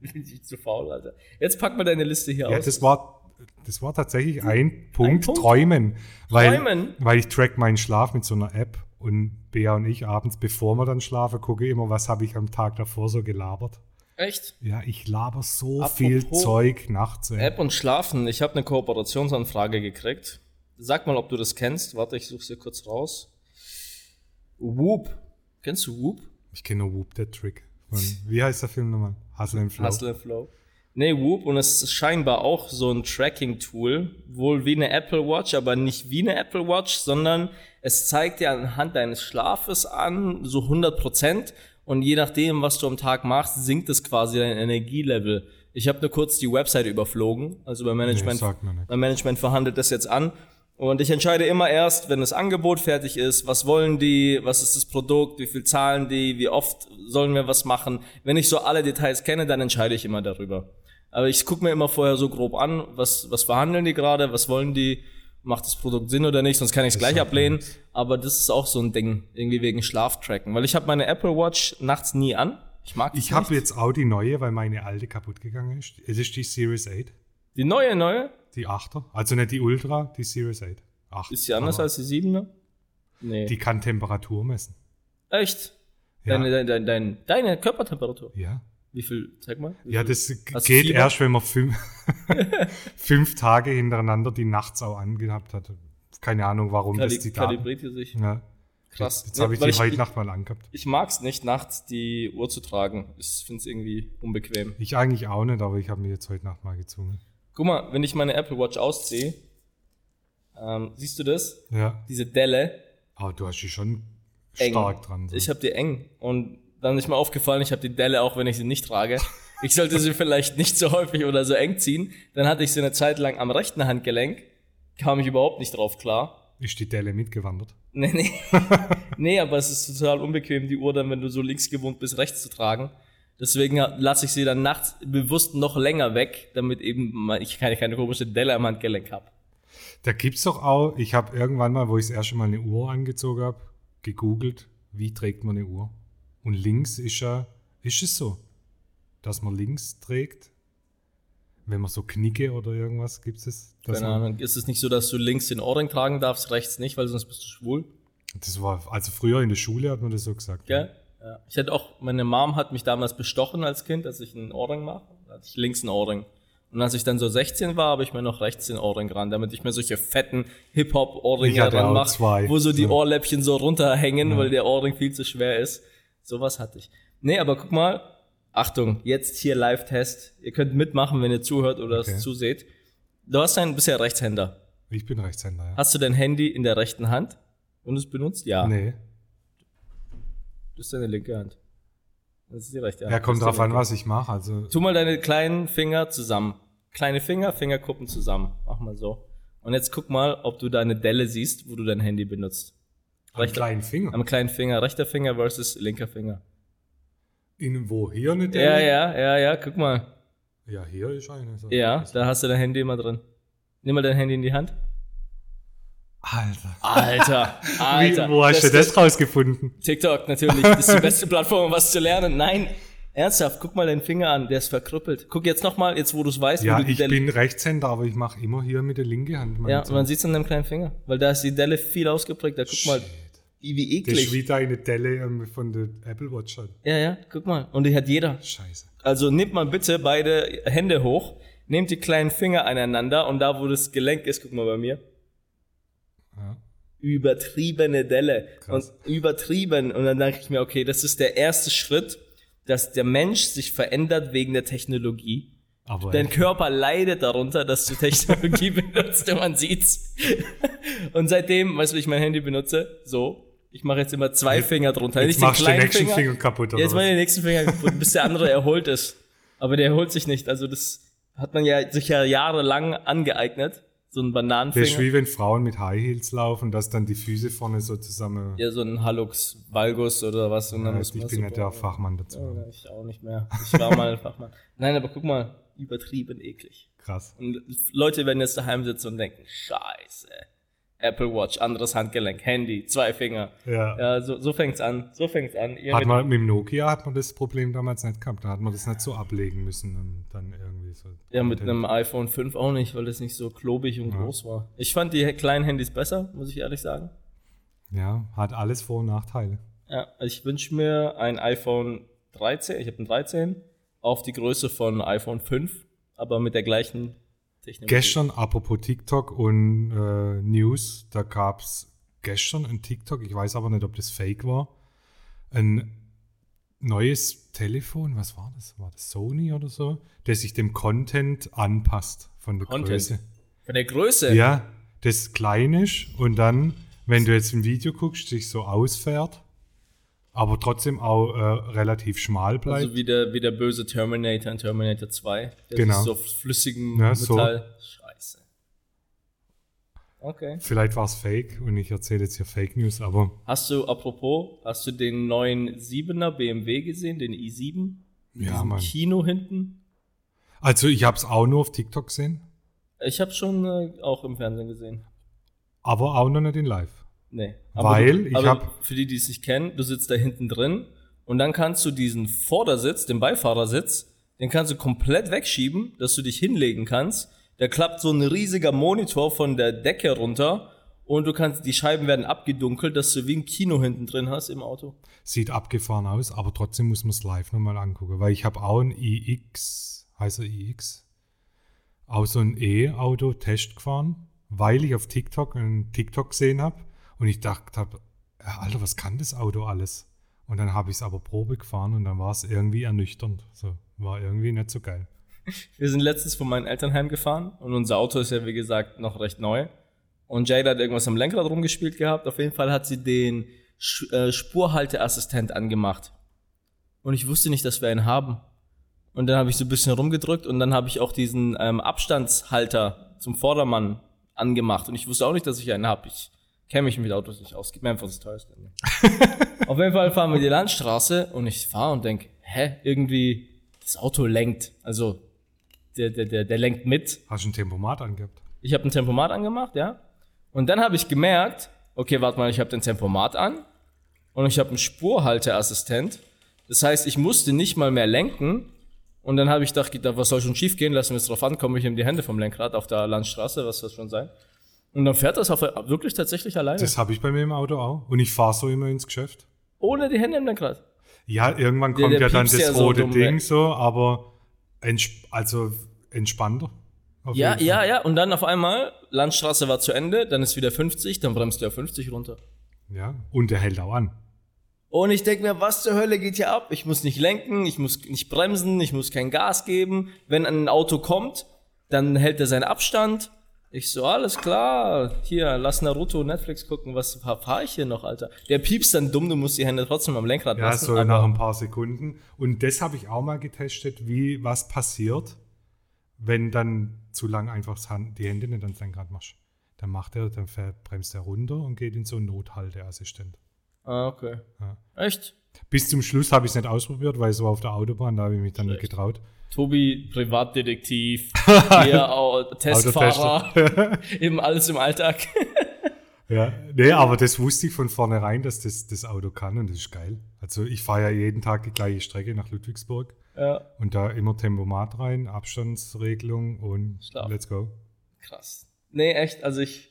Bin ich zu faul, Alter. Jetzt pack mal deine Liste hier Ja, aus. das war, das war tatsächlich ein Punkt, Punkt? Träumen. Weil, Träumen? weil ich track meinen Schlaf mit so einer App und Bea und ich abends, bevor wir dann schlafen, gucke immer, was habe ich am Tag davor so gelabert. Echt? Ja, ich laber so Apropos viel Zeug nachts. Ey. App und Schlafen. Ich habe eine Kooperationsanfrage gekriegt. Sag mal, ob du das kennst. Warte, ich suche sie kurz raus. Whoop. Kennst du Whoop? Ich kenne nur Whoop, der Trick. Von, wie heißt der Film nochmal? Hustle and Flow. Hustle and Flow. Nee, Whoop. Und es ist scheinbar auch so ein Tracking-Tool. Wohl wie eine Apple Watch, aber nicht wie eine Apple Watch, sondern es zeigt dir anhand deines Schlafes an, so 100 Prozent. Und je nachdem, was du am Tag machst, sinkt es quasi dein Energielevel. Ich habe nur kurz die Website überflogen. Also beim Management, nichts. mein Management verhandelt das jetzt an. Und ich entscheide immer erst, wenn das Angebot fertig ist, was wollen die, was ist das Produkt, wie viel zahlen die, wie oft sollen wir was machen. Wenn ich so alle Details kenne, dann entscheide ich immer darüber. Aber ich gucke mir immer vorher so grob an, was, was verhandeln die gerade, was wollen die, macht das Produkt Sinn oder nicht, sonst kann ich es gleich ablehnen. Aber das ist auch so ein Ding, irgendwie wegen Schlaftracken. Weil ich habe meine Apple Watch nachts nie an. Ich mag Ich habe jetzt auch die neue, weil meine alte kaputt gegangen ist. Es ist die Series 8, Die neue, neue, die 8er. Also nicht die Ultra, die Series 8. 8. ist sie anders Aber als die 7er? Nee. Die kann Temperatur messen. Echt? Ja. Deine, deine, deine, deine, deine Körpertemperatur. Ja. Wie viel, zeig mal. Ja, das geht Fieber? erst, wenn man fünf, fünf Tage hintereinander die nachts auch angehabt hat. Keine Ahnung, warum Kali das die Daten. kalibriert ihr sich. Ja. Krass. Jetzt habe ich die heute Nacht mal angehabt. Ich mag's nicht, nachts die Uhr zu tragen. Ich find's irgendwie unbequem. Ich eigentlich auch nicht, aber ich habe mir jetzt heute Nacht mal gezwungen. Guck mal, wenn ich meine Apple Watch ausziehe, ähm, siehst du das? Ja. Diese Delle, Aber du hast die schon eng. stark dran. So. Ich habe die eng. Und dann ist mir aufgefallen, ich habe die Delle, auch wenn ich sie nicht trage. Ich sollte sie vielleicht nicht so häufig oder so eng ziehen. Dann hatte ich sie eine Zeit lang am rechten Handgelenk. Kam ich überhaupt nicht drauf klar. ist die Delle mitgewandert. Nee, nee. nee, aber es ist total unbequem, die Uhr dann, wenn du so links gewohnt bist, rechts zu tragen. Deswegen lasse ich sie dann nachts bewusst noch länger weg, damit eben ich keine, keine komische Delle am Handgelenk habe. Da gibt's doch auch, ich habe irgendwann mal, wo ich das erste Mal eine Uhr angezogen habe, gegoogelt, wie trägt man eine Uhr. Und links ist ja, ist es so, dass man links trägt, wenn man so Knicke oder irgendwas gibt es. dass Keine Ahnung. Ist es nicht so, dass du links den Ohrring tragen darfst, rechts nicht, weil sonst bist du schwul? Das war, also früher in der Schule hat man das so gesagt. Gell? Ja. Ich hatte auch, meine Mom hat mich damals bestochen als Kind, dass ich einen Ohrring mache. Da hatte ich links einen Ohrring. Und als ich dann so 16 war, habe ich mir noch rechts den Ohrring ran, damit ich mir solche fetten Hip-Hop-Ohrringe ranmache, zwei. wo so die Ja. Ohrläppchen so runterhängen, weil der Ohrring viel zu schwer ist. Sowas hatte ich. Nee, aber guck mal, Achtung, jetzt hier Live-Test. Ihr könnt mitmachen, wenn ihr zuhört oder Okay. es zuseht. Du hast einen bisher Rechtshänder. Ich bin Rechtshänder, ja. Hast du dein Handy in der rechten Hand und es benutzt? Ja. Nee. Das ist deine linke Hand. Das ist die rechte Hand. Ja, kommt drauf an, was ich mache. Also, Tu mal deine kleinen Finger zusammen. Kleine Finger, Fingerkuppen zusammen. Mach mal so. Und jetzt guck mal, ob du deine Delle siehst, wo du dein Handy benutzt. am kleinen Finger. Am kleinen Finger, rechter Finger versus linker Finger. In wo? Hier eine Ja, Delle? ja, ja, ja, guck mal. Ja, hier ist eine. So. Ja, da hast du dein Handy immer drin. Nimm mal dein Handy in die Hand. Alter. Alter, Alter. Wie, wo hast du das rausgefunden? TikTok natürlich, das ist die beste Plattform, um was zu lernen. Nein, ernsthaft, guck mal deinen Finger an, der ist verkrüppelt. Guck jetzt nochmal, jetzt wo du es weißt, Ja, ich bin Rechtshänder, aber ich mache immer hier mit der linken Hand. ja, Sachen. man sieht es an deinem kleinen Finger, weil da ist die Delle viel ausgeprägt. Da guck mal, Shit. wie, wie Das ist eklig. wie deine Delle ähm, von der Apple Watch. Halt. Ja, ja, guck mal. Und die hat jeder. Scheiße. Also nehmt mal bitte beide Hände hoch, nehmt die kleinen Finger aneinander und da, wo das Gelenk ist, guck mal bei mir. Ja. Übertriebene Delle. Krass. Und übertrieben. Und dann denke ich mir, okay, das ist der erste Schritt, dass der Mensch sich verändert wegen der Technologie. Aber Dein echt, Körper leidet darunter, dass du Technologie benutzt und man sieht's. Und seitdem, weißt du, wie ich mein Handy benutze? So. Ich mache jetzt immer zwei Jetzt- Finger drunter. jetzt Nicht den machst den kleinen nächsten Finger. Finger kaputt. Oder Jetzt mal was? den nächsten Finger kaputt, bis der andere erholt ist. Aber der erholt sich nicht. Also das hat man ja sich ja jahrelang angeeignet. So ein Das ist Bananenfinger. wie wenn Frauen mit High Heels laufen, dass dann die Füße vorne so zusammen. Ja, so ein Hallux Valgus oder was. Und dann Ja, ich bin so nicht der. Fachmann dazu. Ja, ich auch nicht mehr. Ich war mal ein Fachmann. Nein, aber guck mal, übertrieben eklig. Krass. Und Leute werden jetzt daheim sitzen und denken, scheiße. Apple Watch, anderes Handgelenk, Handy, zwei Finger. Ja. Ja, so, so fängt's an. So fängt's an. Ihr Hat mit- man, mit dem Nokia hat man das Problem damals nicht gehabt. Da hat man das nicht so ablegen müssen und dann irgendwie so. ja, mit einem iPhone 5 auch nicht, weil das nicht so klobig und groß war. Ich fand die kleinen Handys besser, muss ich ehrlich sagen. Ja, hat alles Vor- und Nachteile. Ja, ich wünsche mir ein iPhone 13, ich habe ein 13, auf die Größe von iPhone 5, aber mit der gleichen Technologie. Gestern, apropos TikTok und äh, News, da gab es gestern ein TikTok, ich weiß aber nicht, ob das fake war, ein neues Telefon, was war das? War das Sony oder so? Der sich dem Content anpasst von der Content? Größe. Von der Größe? Ja, das klein ist und dann, wenn du jetzt ein Video guckst, sich so ausfährt, aber trotzdem auch äh, relativ schmal bleibt. Also wie der, wie der böse Terminator in Terminator 2. Der Genau. sich so auf flüssigem Ja, so. Metall. Scheiße. Okay. Vielleicht war es fake und ich erzähle jetzt hier Fake News, aber Hast du, apropos, hast du den neuen 7er BMW gesehen, den i7? Mit Ja, Mann. Kino hinten? also ich habe es auch nur auf TikTok gesehen, Ich habe schon äh, auch im Fernsehen gesehen. aber auch noch nicht in live. Nee. Weil du, ich aber hab- Für die, die es nicht kennen, du sitzt da hinten drin und dann kannst du diesen Vordersitz, den Beifahrersitz, den kannst du komplett wegschieben, dass du dich hinlegen kannst. Da klappt so ein riesiger Monitor von der Decke runter und du kannst, die Scheiben werden abgedunkelt, dass du wie ein Kino hinten drin hast im Auto. Sieht abgefahren aus, aber trotzdem muss man es live nochmal angucken, weil ich habe auch ein iX, heißt er iX, auch so ein E-Auto Test gefahren, weil ich auf TikTok einen TikTok gesehen habe und ich dachte habe, Alter, was kann das Auto alles? Und dann habe ich es aber Probe gefahren und dann war es irgendwie ernüchternd. So, war irgendwie nicht so geil. Wir sind letztens von meinen Eltern heimgefahren und unser Auto ist ja, wie gesagt, noch recht neu. Und Jada hat irgendwas am Lenkrad rumgespielt gehabt. Auf jeden Fall hat sie den äh, Spurhalteassistent angemacht. Und ich wusste nicht, dass wir einen haben. Und dann habe ich so ein bisschen rumgedrückt und dann habe ich auch diesen ähm, Abstandshalter zum Vordermann angemacht. Und ich wusste auch nicht, dass ich einen habe. Ich kenne mich mit Autos nicht aus. Gib mir einfach das teuerste. Ne? Auf jeden Fall fahren wir die Landstraße und ich fahre und denke, hä, irgendwie, das Auto lenkt. Also, der, der, der, der lenkt mit. Hast du ein Tempomat angehabt? Ich habe ein Tempomat angemacht, ja. Und dann habe ich gemerkt, okay, warte mal, ich habe den Tempomat an und ich habe einen Spurhalteassistent. Das heißt, ich musste nicht mal mehr lenken. Und dann habe ich gedacht, was soll schon schief gehen? Lassen wir es drauf ankommen. Ich nehme die Hände vom Lenkrad auf der Landstraße, was soll schon sein. Und dann fährt das auf, wirklich tatsächlich alleine. Das habe ich bei mir im Auto auch. Und ich fahre so immer ins Geschäft. ohne die Hände im Lenkrad. Ja, irgendwann Der- kommt der ja dann das ja rote Ding weg. so, aber entsp also entspannter. Ja, ja, ja. Und dann auf einmal, Landstraße war zu Ende, dann ist wieder 50, dann bremst du auf 50 runter. Ja, und der hält auch an. Und ich denke mir, was zur Hölle geht hier ab? Ich muss nicht lenken, ich muss nicht bremsen, ich muss kein Gas geben. Wenn ein Auto kommt, dann hält er seinen Abstand. Ich so, alles klar, hier, lass Naruto Netflix gucken, was fahre ich hier noch, Alter? Der piepst dann dumm, du musst die Hände trotzdem am Lenkrad Ja, lassen. so aber- nach ein paar Sekunden. Und das habe ich auch mal getestet, wie was passiert, wenn dann zu lang einfach die Hände nicht ans Lenkrad machst. Dann macht er, dann bremst er runter und geht in so einen Nothalteassistent. Ah, okay. Ja. Echt? Bis zum Schluss habe ich es nicht ausprobiert, weil so auf der Autobahn, da habe ich mich dann nicht Schlecht. getraut. Tobi, Privatdetektiv, auch Testfahrer, eben alles im Alltag. Ja, nee, aber das wusste ich von vornherein, dass das das Auto kann und das ist geil. Also ich fahre ja jeden Tag die gleiche Strecke nach Ludwigsburg ja, und da immer Tempomat rein, Abstandsregelung und Schlaf. let's go. krass. Nee, echt, also ich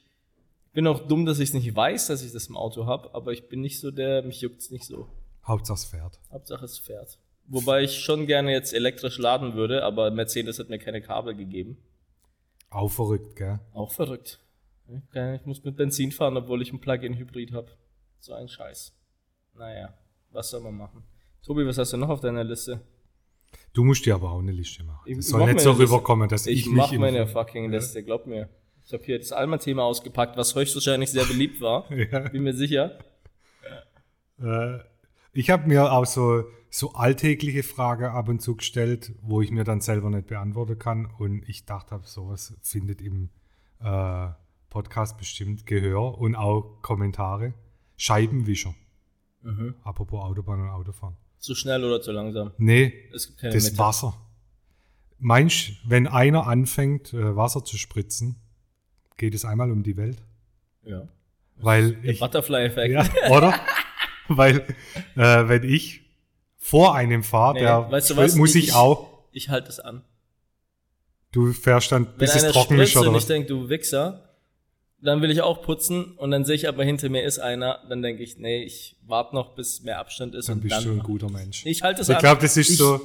bin auch dumm, dass ich es nicht weiß, dass ich das im Auto habe, aber ich bin nicht so der, mich juckt's nicht so. Hauptsache es fährt. Hauptsache es fährt. Wobei ich schon gerne jetzt elektrisch laden würde, aber Mercedes hat mir keine Kabel gegeben. Auch verrückt, gell? Auch verrückt. Ich muss mit Benzin fahren, obwohl ich ein Plug-in-Hybrid habe. So ein Scheiß. Naja, was soll man machen? Tobi, was hast du noch auf deiner Liste? Du musst dir aber auch eine Liste machen. Ich- Es ich soll mach nicht so rüberkommen, dass ich, Ich, mich mach immer- meine fucking Liste, glaub mir. Ich habe hier das Alma-Thema ausgepackt, was höchstwahrscheinlich sehr beliebt war. Ja. Bin mir sicher. Äh, ich habe mir auch so, so alltägliche Fragen ab und zu gestellt, wo ich mir dann selber nicht beantworten kann. Und ich dachte, hab, sowas findet im äh, Podcast bestimmt Gehör und auch Kommentare. Scheibenwischer. Mhm. Apropos Autobahn und Autofahren. Zu schnell oder zu langsam? Nee, das Mitte. Wasser. Meinst wenn einer anfängt, äh, Wasser zu spritzen, geht es einmal um die Welt? Ja. Weil Der Butterfly-Effekt. Ja, oder? Weil, äh, wenn ich vor einem fahre, Nee, der weißt du was? muss ich, Ich- auch. Ich halte es an. Du fährst dann, Wenn bis es trocken ist, oder und ich denke, du Wichser, dann will ich auch putzen und dann sehe ich aber hinter mir ist einer, dann denke ich, nee, ich warte noch, bis mehr Abstand ist Dann und bist dann. du ein guter Mensch. ich halte es Ich an. glaube, das ist Ich- so.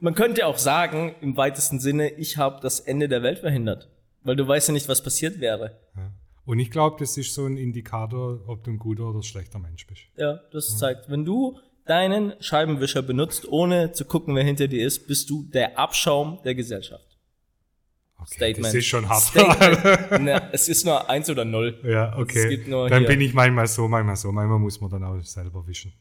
Man könnte auch sagen, im weitesten Sinne, ich habe das Ende der Welt verhindert. Weil du weißt ja nicht, was passiert wäre. Ja. Und ich glaube, das ist so ein Indikator, ob du ein guter oder schlechter Mensch bist. Ja, das zeigt, wenn du deinen Scheibenwischer benutzt, ohne zu gucken, wer hinter dir ist, bist du der Abschaum der Gesellschaft. Okay, Statement. Das ist schon hart. Statement. Ne, es ist nur eins oder null. ja, okay. Dann hier. bin ich manchmal so, manchmal so. Manchmal muss man dann auch selber wischen.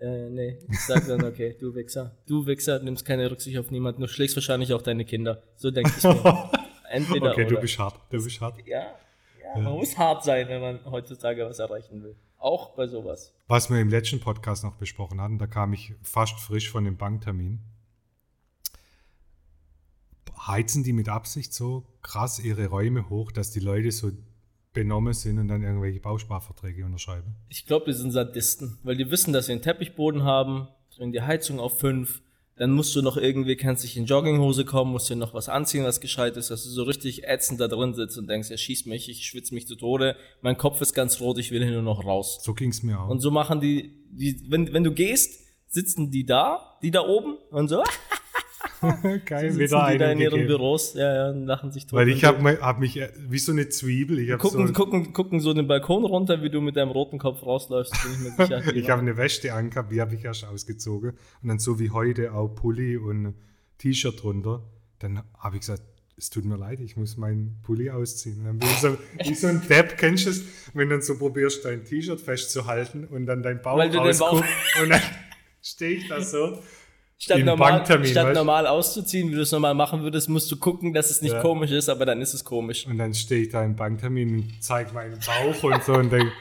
Äh, nee, ich sag dann, okay, du Wichser. Du Wichser, nimmst keine Rücksicht auf niemanden. Du schlägst wahrscheinlich auch deine Kinder. So denke ich mir. Entweder okay, oder. du bist hart. Du bist hart. ja, ja, man muss hart sein, wenn man heutzutage was erreichen will. Auch bei sowas. Was wir im letzten Podcast noch besprochen hatten, da kam ich fast frisch von dem Banktermin. Heizen die mit Absicht so krass ihre Räume hoch, dass die Leute so benommen sind und dann irgendwelche Bausparverträge unterschreiben? Ich glaube, die sind Sadisten, weil die wissen, dass sie einen Teppichboden haben, drehen die Heizung auf 5, dann musst du noch irgendwie, kannst dich in Jogginghose kommen, musst dir noch was anziehen, was gescheit ist, dass du so richtig ätzend da drin sitzt und denkst, ja, schieß mich, ich schwitze mich zu Tode, mein Kopf ist ganz rot, ich will hier nur noch raus. So ging es mir auch. Und so machen die, die wenn, wenn du gehst, sitzen die da, die da oben und so, Geil, wieder die da in ihren gegeben. Büros, ja, ja, und lachen sich tot. Weil ich habe hab mich äh, wie so eine Zwiebel, ich habe so, gucken, gucken, gucken so den Balkon runter, wie du mit deinem roten Kopf rausläufst, sicher. ich habe eine Weste angehabt, die habe ich erst ausgezogen. Und dann so wie heute auch Pulli und T-Shirt drunter. Dann habe ich gesagt, es tut mir leid, ich muss meinen Pulli ausziehen. Und dann bin ich so, wie so ein Depp, kennst du es? Wenn du dann so probierst, dein T-Shirt festzuhalten und dann dein Bauch- rausguckt und dann stehe ich da so. Statt, normal, statt normal auszuziehen, wie du es normal machen würdest, musst du gucken, dass es nicht Ja. komisch ist, aber dann ist es komisch. Und dann stehe ich da im Banktermin und zeige meinen Bauch und so und denke,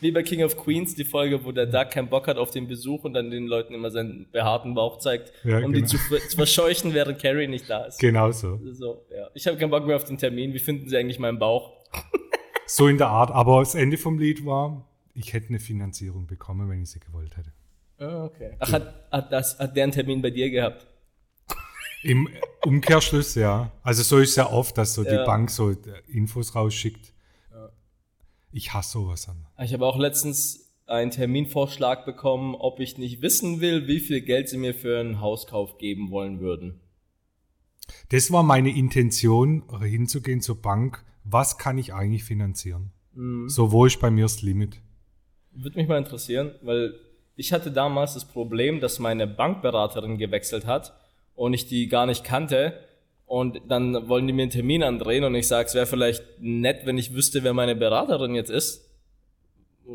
Wie bei King of Queens, die Folge, wo der Doug keinen Bock hat auf den Besuch und dann den Leuten immer seinen behaarten Bauch zeigt, Ja, um genau. die zu, zu verscheuchen, während Carrie nicht da ist. genau so. So, ja. Ich habe keinen Bock mehr auf den Termin. Wie finden Sie eigentlich meinen Bauch? So in der Art. Aber das Ende vom Lied war, ich hätte eine Finanzierung bekommen, wenn ich sie gewollt hätte. Ah, okay. Ach, hat, hat, das, hat der einen Termin bei dir gehabt? Im Umkehrschluss, ja. Also so ist es ja oft, dass so Ja. die Bank so äh, Infos rausschickt. Ich hasse sowas an. Ich habe auch letztens einen Terminvorschlag bekommen, ob ich nicht wissen will, wie viel Geld sie mir für einen Hauskauf geben wollen würden. Das war meine Intention, hinzugehen zur Bank. Was kann ich eigentlich finanzieren? Mhm. So, wo ist bei mir das Limit? Würde mich mal interessieren, weil ich hatte damals das Problem, dass meine Bankberaterin gewechselt hat und ich die gar nicht kannte. Und dann wollen die mir einen Termin andrehen und ich sage, es wäre vielleicht nett, wenn ich wüsste, wer meine Beraterin jetzt ist.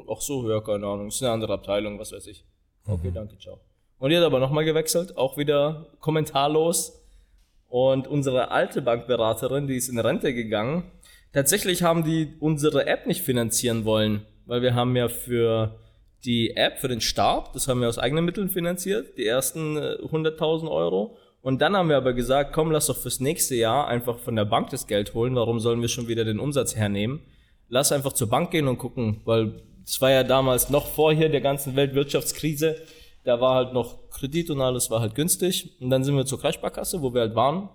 Ach so, ja, keine Ahnung, ist eine andere Abteilung, was weiß ich. Okay, mhm. danke, ciao. Und die hat aber nochmal gewechselt, auch wieder kommentarlos. Und unsere alte Bankberaterin, die ist in Rente gegangen. Tatsächlich haben die unsere App nicht finanzieren wollen, weil wir haben ja für die App, für den Start, das haben wir aus eigenen Mitteln finanziert, die ersten 100.000 äh, Euro. Und dann haben wir aber gesagt, komm, lass doch fürs nächste Jahr einfach von der Bank das Geld holen. Warum sollen wir schon wieder den Umsatz hernehmen? Lass einfach zur Bank gehen und gucken, weil das war ja damals noch vor hier der ganzen Weltwirtschaftskrise da war halt noch Kredit und alles war halt günstig. Und dann sind wir zur Kreissparkasse, wo wir halt waren.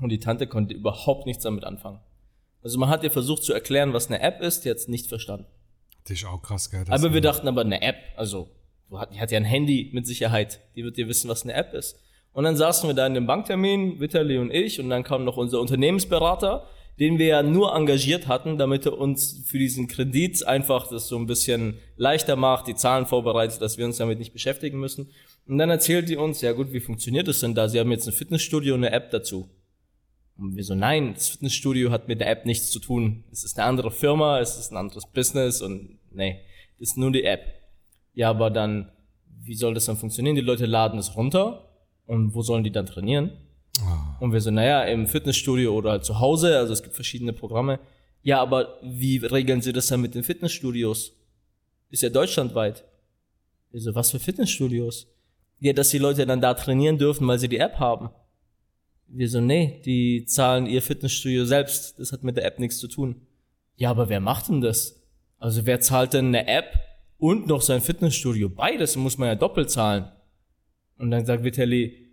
Und die Tante konnte überhaupt nichts damit anfangen. Also man hat ihr versucht zu erklären, was eine App ist, es nicht verstanden. Das ist auch krass, gell? Aber wir dachten aber eine App, also die hat ja ein Handy mit Sicherheit, die wird dir wissen, was eine App ist. Und dann saßen wir da in dem Banktermin, Vitali und ich, und dann kam noch unser Unternehmensberater den wir ja nur engagiert hatten, damit er uns für diesen Kredit einfach das so ein bisschen leichter macht, die Zahlen vorbereitet, dass wir uns damit nicht beschäftigen müssen. Und dann erzählt die uns, ja gut, wie funktioniert das denn da? Sie haben jetzt ein Fitnessstudio und eine App dazu. Und wir so, nein, das Fitnessstudio hat mit der App nichts zu tun. Es ist eine andere Firma, es ist ein anderes Business und nee, das ist nur die App. Ja, aber dann, wie soll das dann funktionieren? Die Leute laden es runter und wo sollen die dann trainieren? Oh. Und wir so, naja, im Fitnessstudio oder halt zu Hause, also es gibt verschiedene Programme. Ja, aber wie regeln Sie das dann mit den Fitnessstudios? Ist ja deutschlandweit. Wir so, was für Fitnessstudios? Ja, dass die Leute dann da trainieren dürfen, weil sie die App haben. Wir so, nee, die zahlen ihr Fitnessstudio selbst. Das hat mit der App nichts zu tun. Ja, aber wer macht denn das? Also wer zahlt denn eine App und noch sein Fitnessstudio? Beides muss man ja doppelt zahlen. Und dann sagt Vitali,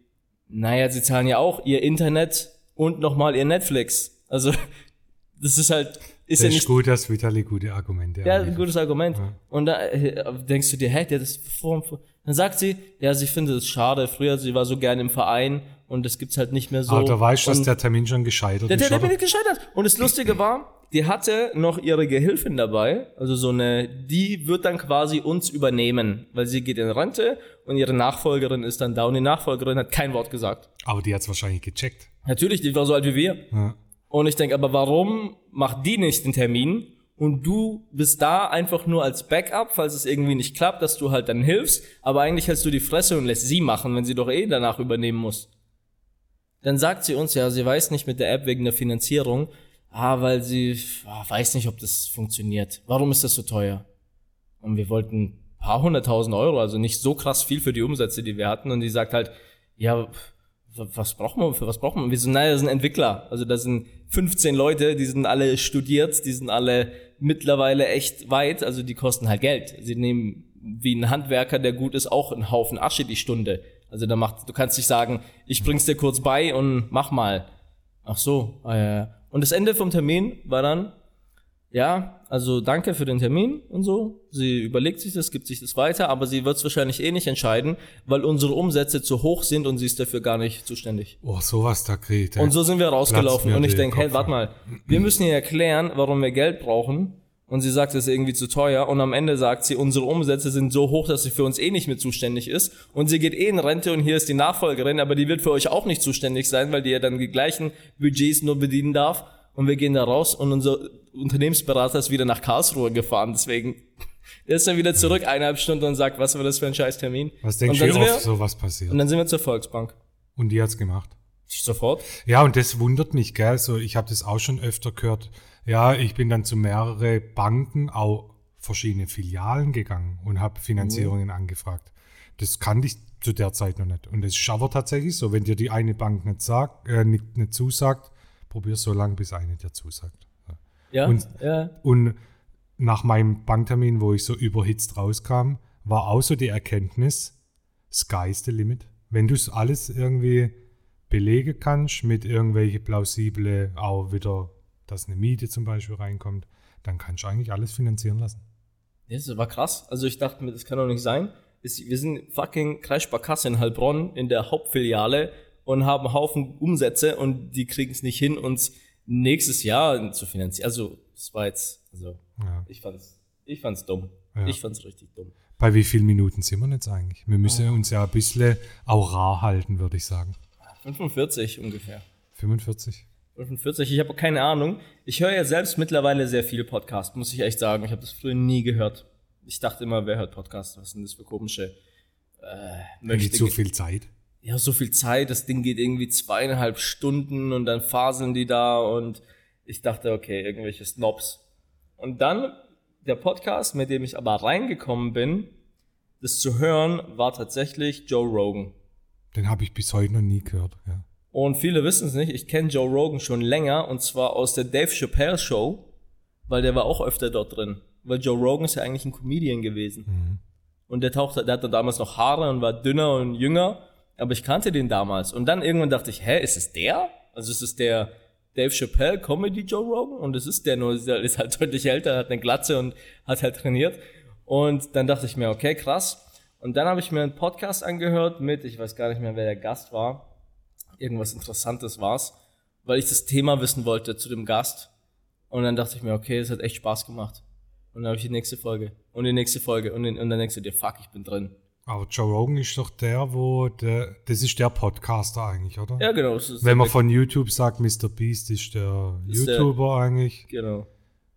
naja, sie zahlen ja auch ihr Internet und nochmal ihr Netflix. Also, das ist halt, ist das ja nicht. Ist gut, das Vitali gute Argumente. Ja, ein gutes Argument. Ja. Und da äh, denkst du dir, hä, der das vor, dann sagt sie, ja, sie findet es schade. Früher, sie war so gerne im Verein und das gibt's halt nicht mehr so. Aber da weißt du, dass der Termin schon gescheitert ist. Der Termin ist gescheitert. Und das Lustige war, die hatte noch ihre Gehilfin dabei, also so eine, die wird dann quasi uns übernehmen, weil sie geht in Rente und ihre Nachfolgerin ist dann da und die Nachfolgerin hat kein Wort gesagt. Aber die hat's wahrscheinlich gecheckt. Natürlich, die war so alt wie wir. Ja. Und ich denke, aber warum macht die nicht den Termin und du bist da einfach nur als Backup, falls es irgendwie nicht klappt, dass du halt dann hilfst, aber eigentlich hältst du die Fresse und lässt sie machen, wenn sie doch eh danach übernehmen muss. Dann sagt sie uns ja, sie weiß nicht mit der App wegen der Finanzierung, ah, weil sie ah, weiß nicht, ob das funktioniert. Warum ist das so teuer? Und wir wollten ein paar hunderttausend Euro, also nicht so krass viel für die Umsätze, die wir hatten. Und die sagt halt, ja, was braucht man, für was braucht man? Wir sind, naja, das sind Entwickler. Also da sind 15 Leute, die sind alle studiert, die sind alle mittlerweile echt weit, also die kosten halt Geld. Sie nehmen wie ein Handwerker, der gut ist, auch einen Haufen Asche die Stunde. Also da macht, du kannst nicht sagen, ich bring's dir kurz bei und mach mal. Ach so, ja. Und das Ende vom Termin war dann, ja, also danke für den Termin und so. Sie überlegt sich das, gibt sich das weiter, aber sie wird es wahrscheinlich eh nicht entscheiden, weil unsere Umsätze zu hoch sind und sie ist dafür gar nicht zuständig. Oh, sowas da kriegt. Und so sind wir rausgelaufen und ich denke, hey, warte mal, wir müssen hier erklären, warum wir Geld brauchen und sie sagt, es ist irgendwie zu teuer und am Ende sagt sie, unsere Umsätze sind so hoch, dass sie für uns eh nicht mehr zuständig ist und sie geht eh in Rente und hier ist die Nachfolgerin, aber die wird für euch auch nicht zuständig sein, weil die ja dann die gleichen Budgets nur bedienen darf und wir gehen da raus und unser Unternehmensberater ist wieder nach Karlsruhe gefahren, deswegen der ist dann wieder zurück, eineinhalb Stunden und sagt, was war das für ein scheiß Termin? Was denkst du, wie oft sowas passiert? Und dann sind wir zur Volksbank. Und die hat's gemacht? Sofort? Ja, und das wundert mich, gell, so ich habe das auch schon öfter gehört, ja, ich bin dann zu mehrere Banken, auch verschiedene Filialen gegangen und habe Finanzierungen mhm. angefragt. Das kannte ich zu der Zeit noch nicht. Und das ist aber tatsächlich so, wenn dir die eine Bank nicht sagt, äh, nicht, nicht zusagt, probier so lange, bis eine dir zusagt. Ja, und, ja. und nach meinem Banktermin, wo ich so überhitzt rauskam, war auch so die Erkenntnis, sky's the limit. Wenn du es alles irgendwie belegen kannst mit irgendwelche plausible, auch wieder dass eine Miete zum Beispiel reinkommt, dann kannst du eigentlich alles finanzieren lassen. Das war krass. Also ich dachte mir, das kann doch nicht sein. Wir sind fucking Kreissparkasse in Heilbronn in der Hauptfiliale und haben einen Haufen Umsätze und die kriegen es nicht hin, uns nächstes Jahr zu finanzieren. Also es war jetzt, also ja. ich fand's, ich fand's dumm. Ja. Ich fand's richtig dumm. Bei wie vielen Minuten sind wir jetzt eigentlich? Wir müssen oh. uns ja ein bisschen auch rar halten, würde ich sagen. 45 ungefähr. 45. 45, ich habe keine Ahnung. Ich höre ja selbst mittlerweile sehr viel Podcast, muss ich echt sagen. Ich habe das früher nie gehört. Ich dachte immer, wer hört Podcast? Was sind das für komische äh, möchte zu viel Zeit? Ja, so viel Zeit. Das Ding geht irgendwie zweieinhalb Stunden und dann faseln die da und ich dachte, okay, irgendwelche Snobs. Und dann der Podcast, mit dem ich aber reingekommen bin, das zu hören, war tatsächlich Joe Rogan. Den habe ich bis heute noch nie gehört, ja. Und viele wissen es nicht, ich kenne Joe Rogan schon länger und zwar aus der Dave Chappelle Show, weil der war auch öfter dort drin. Weil Joe Rogan ist ja eigentlich ein Comedian gewesen. Mhm. Und der tauchte, der hatte damals noch Haare und war dünner und jünger, aber ich kannte den damals. Und dann irgendwann dachte ich, hä, ist es der? Also ist es der Dave Chappelle Comedy Joe Rogan? Und es ist der nur, der ist halt deutlich älter, hat eine Glatze und hat halt trainiert. Und dann dachte ich mir, okay, krass. Und dann habe ich mir einen Podcast angehört mit, ich weiß gar nicht mehr, wer der Gast war irgendwas Interessantes war's, weil ich das Thema wissen wollte zu dem Gast. Und dann dachte ich mir, okay, das hat echt Spaß gemacht. Und dann habe ich die nächste Folge und die nächste Folge und, den, und dann denkst du dir, fuck, ich bin drin. Aber Joe Rogan ist doch der, wo der, das ist der Podcaster eigentlich, oder? Ja, genau. Wenn man von YouTube sagt, Mr. Beast ist der ist YouTuber der, eigentlich. Genau.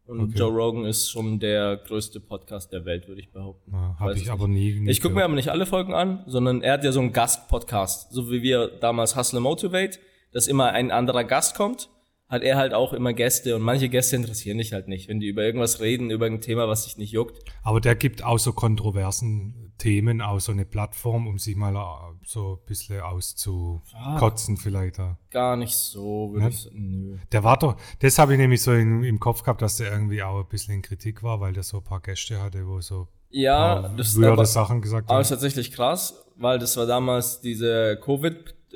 Und okay. Joe Rogan ist schon der größte Podcast der Welt, würde ich behaupten. Habe ich aber nie. nie ich gucke mir aber nicht alle Folgen an, sondern er hat ja so einen Gast-Podcast, so wie wir damals Hustle Motivate, dass immer ein anderer Gast kommt, hat er halt auch immer Gäste und manche Gäste interessieren dich halt nicht, wenn die über irgendwas reden, über ein Thema, was dich nicht juckt. Aber der gibt auch so kontroversen Themen auch so eine Plattform, um sich mal äh, so ein bisschen auszukotzen, ah, vielleicht. Gar nicht so, würde ich sagen. Nö. Der war doch, das habe ich nämlich so in, im Kopf gehabt, dass der irgendwie auch ein bisschen in Kritik war, weil der so ein paar Gäste hatte, wo so ja, das aber, Sachen gesagt haben. Aber ist tatsächlich krass, weil das war damals diese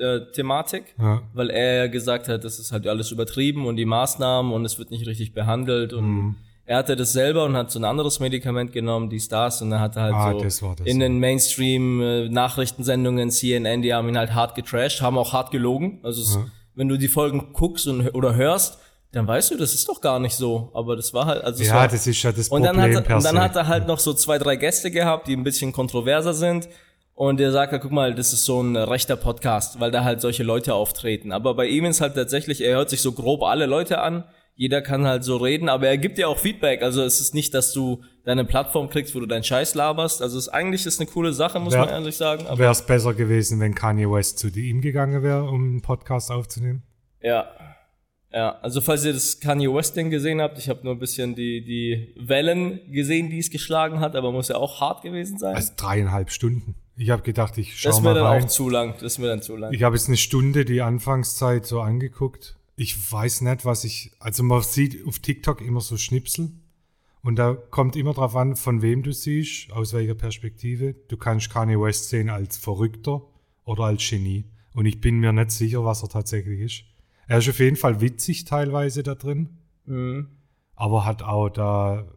Covid-Thematik, ja. weil er gesagt hat, das ist halt alles übertrieben und die Maßnahmen und es wird nicht richtig behandelt und mhm er hatte das selber und hat so ein anderes Medikament genommen, die Stars, und er halt ah, so das das in den Mainstream-Nachrichtensendungen, äh, CNN, die haben ihn halt hart getrashed, haben auch hart gelogen. Also es, wenn du die Folgen guckst und, oder hörst, dann weißt du, das ist doch gar nicht so. Aber das war halt, also ja, war, das ist ja das und Problem. Dann hat, und dann hat er halt noch so zwei, drei Gäste gehabt, die ein bisschen kontroverser sind. Und der sagt, guck mal, das ist so ein rechter Podcast, weil da halt solche Leute auftreten. Aber bei ihm ist halt tatsächlich, er hört sich so grob alle Leute an jeder kann halt so reden, aber er gibt dir auch Feedback. Also es ist nicht, dass du deine Plattform kriegst, wo du deinen Scheiß laberst. Also es ist eigentlich ist eine coole Sache, muss wär, man ehrlich sagen. Wäre es besser gewesen, wenn Kanye West zu ihm gegangen wäre, um einen Podcast aufzunehmen? Ja. Ja, also falls ihr das Kanye West Ding gesehen habt, ich habe nur ein bisschen die, die Wellen gesehen, die es geschlagen hat, aber muss ja auch hart gewesen sein. Also dreieinhalb Stunden. Ich habe gedacht, ich schaue mal Das ist mir dann rein. auch zu lang. Das ist mir dann zu lang. Ich habe jetzt eine Stunde die Anfangszeit so angeguckt ich weiß nicht, was ich, also man sieht auf TikTok immer so Schnipsel und da kommt immer drauf an, von wem du siehst, aus welcher Perspektive. Du kannst Kanye West sehen als Verrückter oder als Genie und ich bin mir nicht sicher, was er tatsächlich ist. Er ist auf jeden Fall witzig teilweise da drin, mhm. aber hat auch da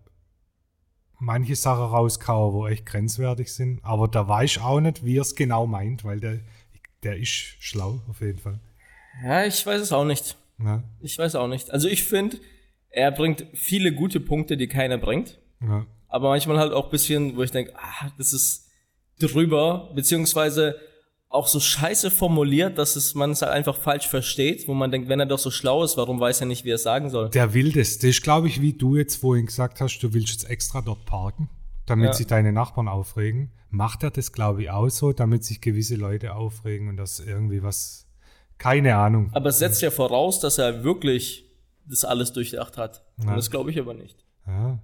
manche Sachen rausgehauen, wo echt grenzwertig sind. Aber da weiß ich auch nicht, wie er es genau meint, weil der, der ist schlau auf jeden Fall. Ja, ich weiß es auch nicht. Ja. Ich weiß auch nicht. Also ich finde, er bringt viele gute Punkte, die keiner bringt. Ja. Aber manchmal halt auch bisschen, wo ich denke, ah, das ist drüber, beziehungsweise auch so scheiße formuliert, dass es man es halt einfach falsch versteht, wo man denkt, wenn er doch so schlau ist, warum weiß er nicht, wie er es sagen soll? Der will das. Das ist, glaube ich, wie du jetzt vorhin gesagt hast, du willst jetzt extra dort parken, damit ja. sich deine Nachbarn aufregen. Macht er das, glaube ich, auch so, damit sich gewisse Leute aufregen und das irgendwie was keine Ahnung. Aber es setzt ja voraus, dass er wirklich das alles durchdacht hat. Ja. Und das glaube ich aber nicht. Ja.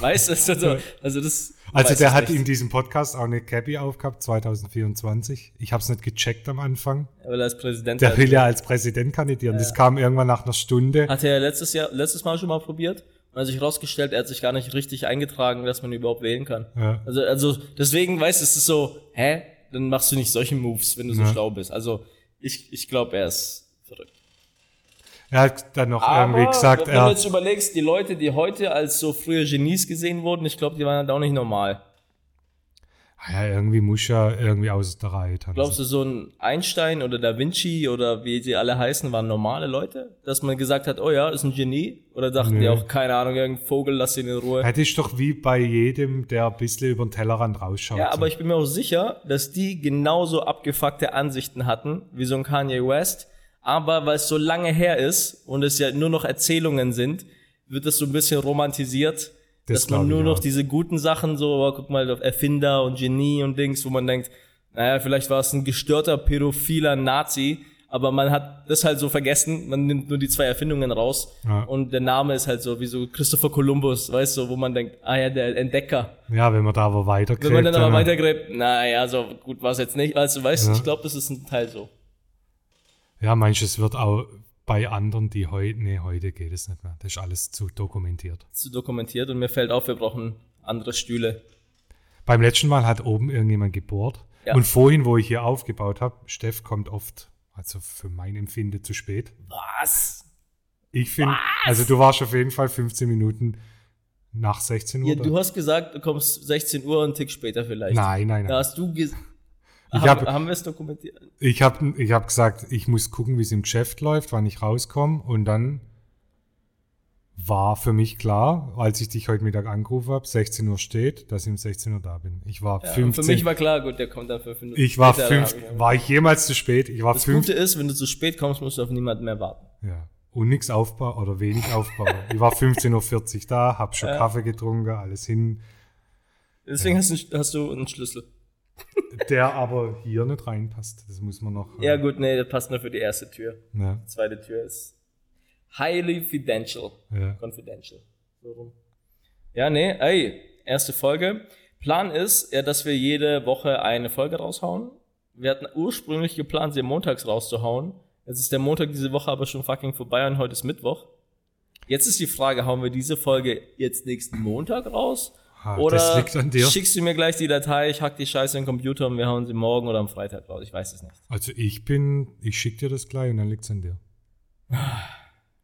Weißt du, also, also das. Also der hat in diesem Podcast auch eine Cappy aufgehabt, 2024. Ich habe es nicht gecheckt am Anfang. Weil er als Präsident Der will ja als Präsident kandidieren. Ja. Das kam irgendwann nach einer Stunde. Hat er letztes Jahr, letztes Mal schon mal probiert? Und hat sich rausgestellt, er hat sich gar nicht richtig eingetragen, dass man überhaupt wählen kann. Ja. Also, also deswegen, weißt du, es ist so, hä? Dann machst du nicht solche Moves, wenn du so schlau bist. Also ich, ich glaube, er ist. Er hat dann noch Aber irgendwie gesagt, wenn du jetzt überlegst, die Leute, die heute als so früher Genies gesehen wurden, ich glaube, die waren halt auch nicht normal. Ah ja, irgendwie muss ja irgendwie aus der Reihe tanzen. Glaubst du, so ein Einstein oder Da Vinci oder wie sie alle heißen, waren normale Leute? Dass man gesagt hat, oh ja, ist ein Genie? Oder dachten Nö. die auch, keine Ahnung, irgendein Vogel, lass ihn in Ruhe? Das ist doch wie bei jedem, der ein bisschen über den Tellerrand rausschaut. Ja, aber ich bin mir auch sicher, dass die genauso abgefuckte Ansichten hatten, wie so ein Kanye West, Aber weil es so lange her ist und es ja nur noch Erzählungen sind, wird es so ein bisschen romantisiert, Das dass man nur noch auch. diese guten Sachen so, oh, guck mal auf Erfinder und Genie und Dings, wo man denkt, naja, vielleicht war es ein gestörter, pädophiler Nazi, aber man hat das halt so vergessen, man nimmt nur die zwei Erfindungen raus Ja. und der Name ist halt so wie so Christopher Columbus, weißt du, wo man denkt, ah ja, der Entdecker. Ja, wenn man da aber weitergräbt. Wenn man dann aber dann- weitergräbt, naja, so gut war es jetzt nicht, also weißt du, Ja. ich glaube, das ist ein Teil so. Ja, manches wird auch bei anderen, die heute, nee, heute geht es nicht mehr. Das ist alles zu dokumentiert. zu dokumentiert und mir fällt auf, wir brauchen andere Stühle. Beim letzten Mal hat oben irgendjemand gebohrt. Ja. Und vorhin, wo ich hier aufgebaut habe, Steff kommt oft, also für mein Empfinden zu spät. Was? Ich finde, also du warst auf jeden Fall 15 Minuten nach 16 Uhr. Ja, da. du hast gesagt, du kommst 16 Uhr und einen Tick später vielleicht. nein, nein, Da nein. hast du ges Ich hab- haben wir es dokumentiert? Ich habe ich hab gesagt, ich muss gucken, wie es im Geschäft läuft, wann ich rauskomme. Und dann war für mich klar, als ich dich heute Mittag angerufen habe, 16 Uhr steht, dass ich um 16 Uhr da bin. Ich war Ja, und 15. für mich war klar, gut, der kommt dann fünf Minuten ich war später, fünf, da hab ich- war ich jemals zu spät? Ich war Das fünf, Gute ist, wenn du zu spät kommst, musst du auf niemanden mehr warten. ja. Und nichts Aufbau oder wenig Aufbau. ich war 15.40 Uhr da, hab schon Ja. Kaffee getrunken, alles hin. Deswegen hast, du, hast du einen Schlüssel. Der aber hier nicht reinpasst. Das muss man noch. äh, Ja gut, nee, der passt nur für die erste Tür. ja, Die zweite Tür ist highly confidential. ja. Confidential. So rum. Ja, nee, ey, erste Folge. Plan ist, ja, dass wir jede Woche eine Folge raushauen. Wir hatten ursprünglich geplant, sie montags rauszuhauen. Jetzt ist der Montag diese Woche aber schon fucking vorbei und heute ist Mittwoch. Jetzt ist die Frage, hauen wir diese Folge jetzt nächsten Montag raus? Ha, Oder das liegt an dir. schickst du mir gleich die Datei, ich hack die Scheiße in den Computer und wir hauen sie morgen oder am Freitag raus? Ich weiß es nicht. Also ich bin, ich schicke dir das gleich und dann liegt's an dir.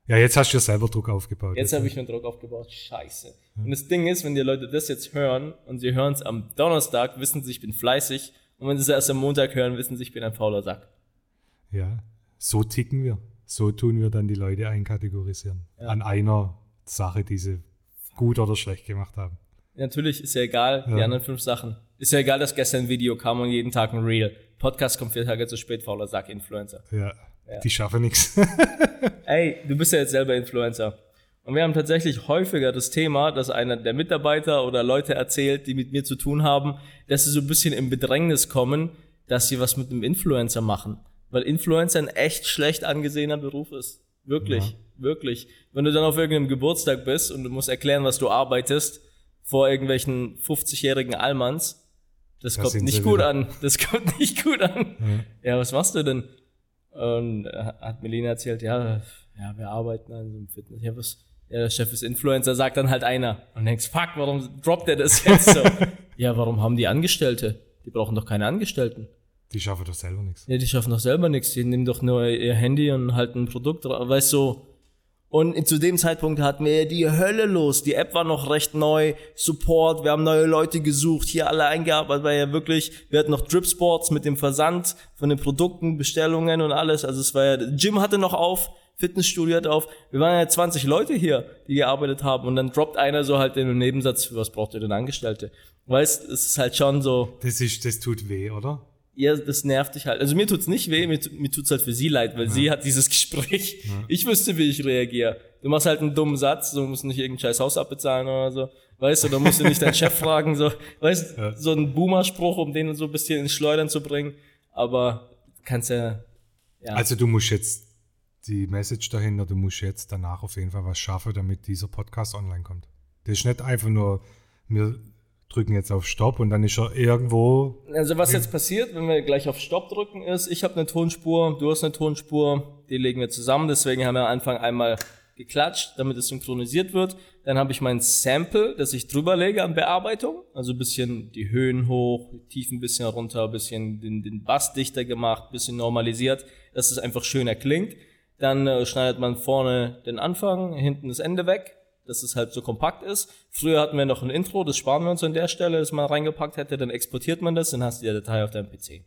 Ja, jetzt hast du dir selber Druck aufgebaut. Jetzt habe ich mir Druck aufgebaut. Scheiße. Und das Ding ist, wenn die Leute das jetzt hören und sie hören es am Donnerstag, wissen sie, ich bin fleißig. Und wenn sie es erst am Montag hören, wissen sie, ich bin ein fauler Sack. Ja, so ticken wir. So tun wir dann die Leute einkategorisieren. An einer Sache, die sie gut oder schlecht gemacht haben. Natürlich ist ja egal, die Ja. anderen fünf Sachen. Ist ja egal, dass gestern ein Video kam und jeden Tag ein Reel. Podcast kommt vier Tage zu spät, fauler Sack, Influencer. Ja, die schaffen nichts. Ey, du bist ja jetzt selber Influencer. Und wir haben tatsächlich häufiger das Thema, dass einer der Mitarbeiter oder Leute erzählt, die mit mir zu tun haben, dass sie so ein bisschen im Bedrängnis kommen, dass sie was mit einem Influencer machen. Weil Influencer ein echt schlecht angesehener Beruf ist. Wirklich, wirklich. Wenn du dann auf irgendeinem Geburtstag bist und du musst erklären, was du arbeitest, vor irgendwelchen 50-jährigen Allmanns, das Da kommt nicht gut wieder. an. Das kommt nicht gut an. Ja, was machst du denn? Und äh, hat Melina erzählt, ja, ja, wir arbeiten an so einem Fitness. Ja, was? Ja, der Chef ist Influencer, sagt dann halt einer. Und denkst, fuck, warum droppt er das jetzt so? ja, warum haben die Angestellte? Die brauchen doch keine Angestellten. Die schaffen doch selber nichts. Ja, die schaffen doch selber nichts. Die nehmen doch nur ihr Handy und halten ein Produkt drauf, weißt du. Und zu dem Zeitpunkt hatten wir die Hölle los. Die App war noch recht neu. Support, wir haben neue Leute gesucht, hier alle eingearbeitet, weil ja wirklich, wir hatten noch Dripsports mit dem Versand von den Produkten, Bestellungen und alles. Also es war ja, Gym hatte noch auf, Fitnessstudio hatte auf. Wir waren ja 20 Leute hier, die gearbeitet haben. Und dann droppt einer so halt den Nebensatz, für was braucht ihr denn Angestellte? Weißt, es ist halt schon so, Das ist, das tut weh, oder? Ja, das nervt dich halt. Also mir tut's nicht weh, mir, mir tut's halt für sie leid, weil sie hat dieses Gespräch. Ich wüsste, wie ich reagiere. Du machst halt einen dummen Satz, du musst nicht irgendein scheiß Haus abbezahlen oder so. Weißt du, da musst du nicht deinen Chef fragen, so, weißt Ja. so ein Boomer-Spruch, um den so ein bisschen ins Schleudern zu bringen. Aber kannst ja, ja. Also du musst jetzt die Message dahinter, du musst jetzt danach auf jeden Fall was schaffen, damit dieser Podcast online kommt. Das ist nicht einfach nur, wir drücken jetzt auf Stopp und dann ist er irgendwo. Also was jetzt passiert, wenn wir gleich auf Stopp drücken, ist, ich habe eine Tonspur, du hast eine Tonspur, die legen wir zusammen. Deswegen haben wir am Anfang einmal geklatscht, damit es synchronisiert wird. Dann habe ich mein Sample, das ich drüber lege an Bearbeitung. Also ein bisschen die Höhen hoch, die Tiefen ein bisschen runter, ein bisschen den, den Bass dichter gemacht, ein bisschen normalisiert, dass es einfach schöner klingt. Dann äh, schneidet man vorne den Anfang, hinten das Ende weg, dass es halt so kompakt ist. Früher hatten wir noch ein Intro, das sparen wir uns an der Stelle, das man reingepackt hätte, dann exportiert man das, dann hast du die Datei auf deinem PC.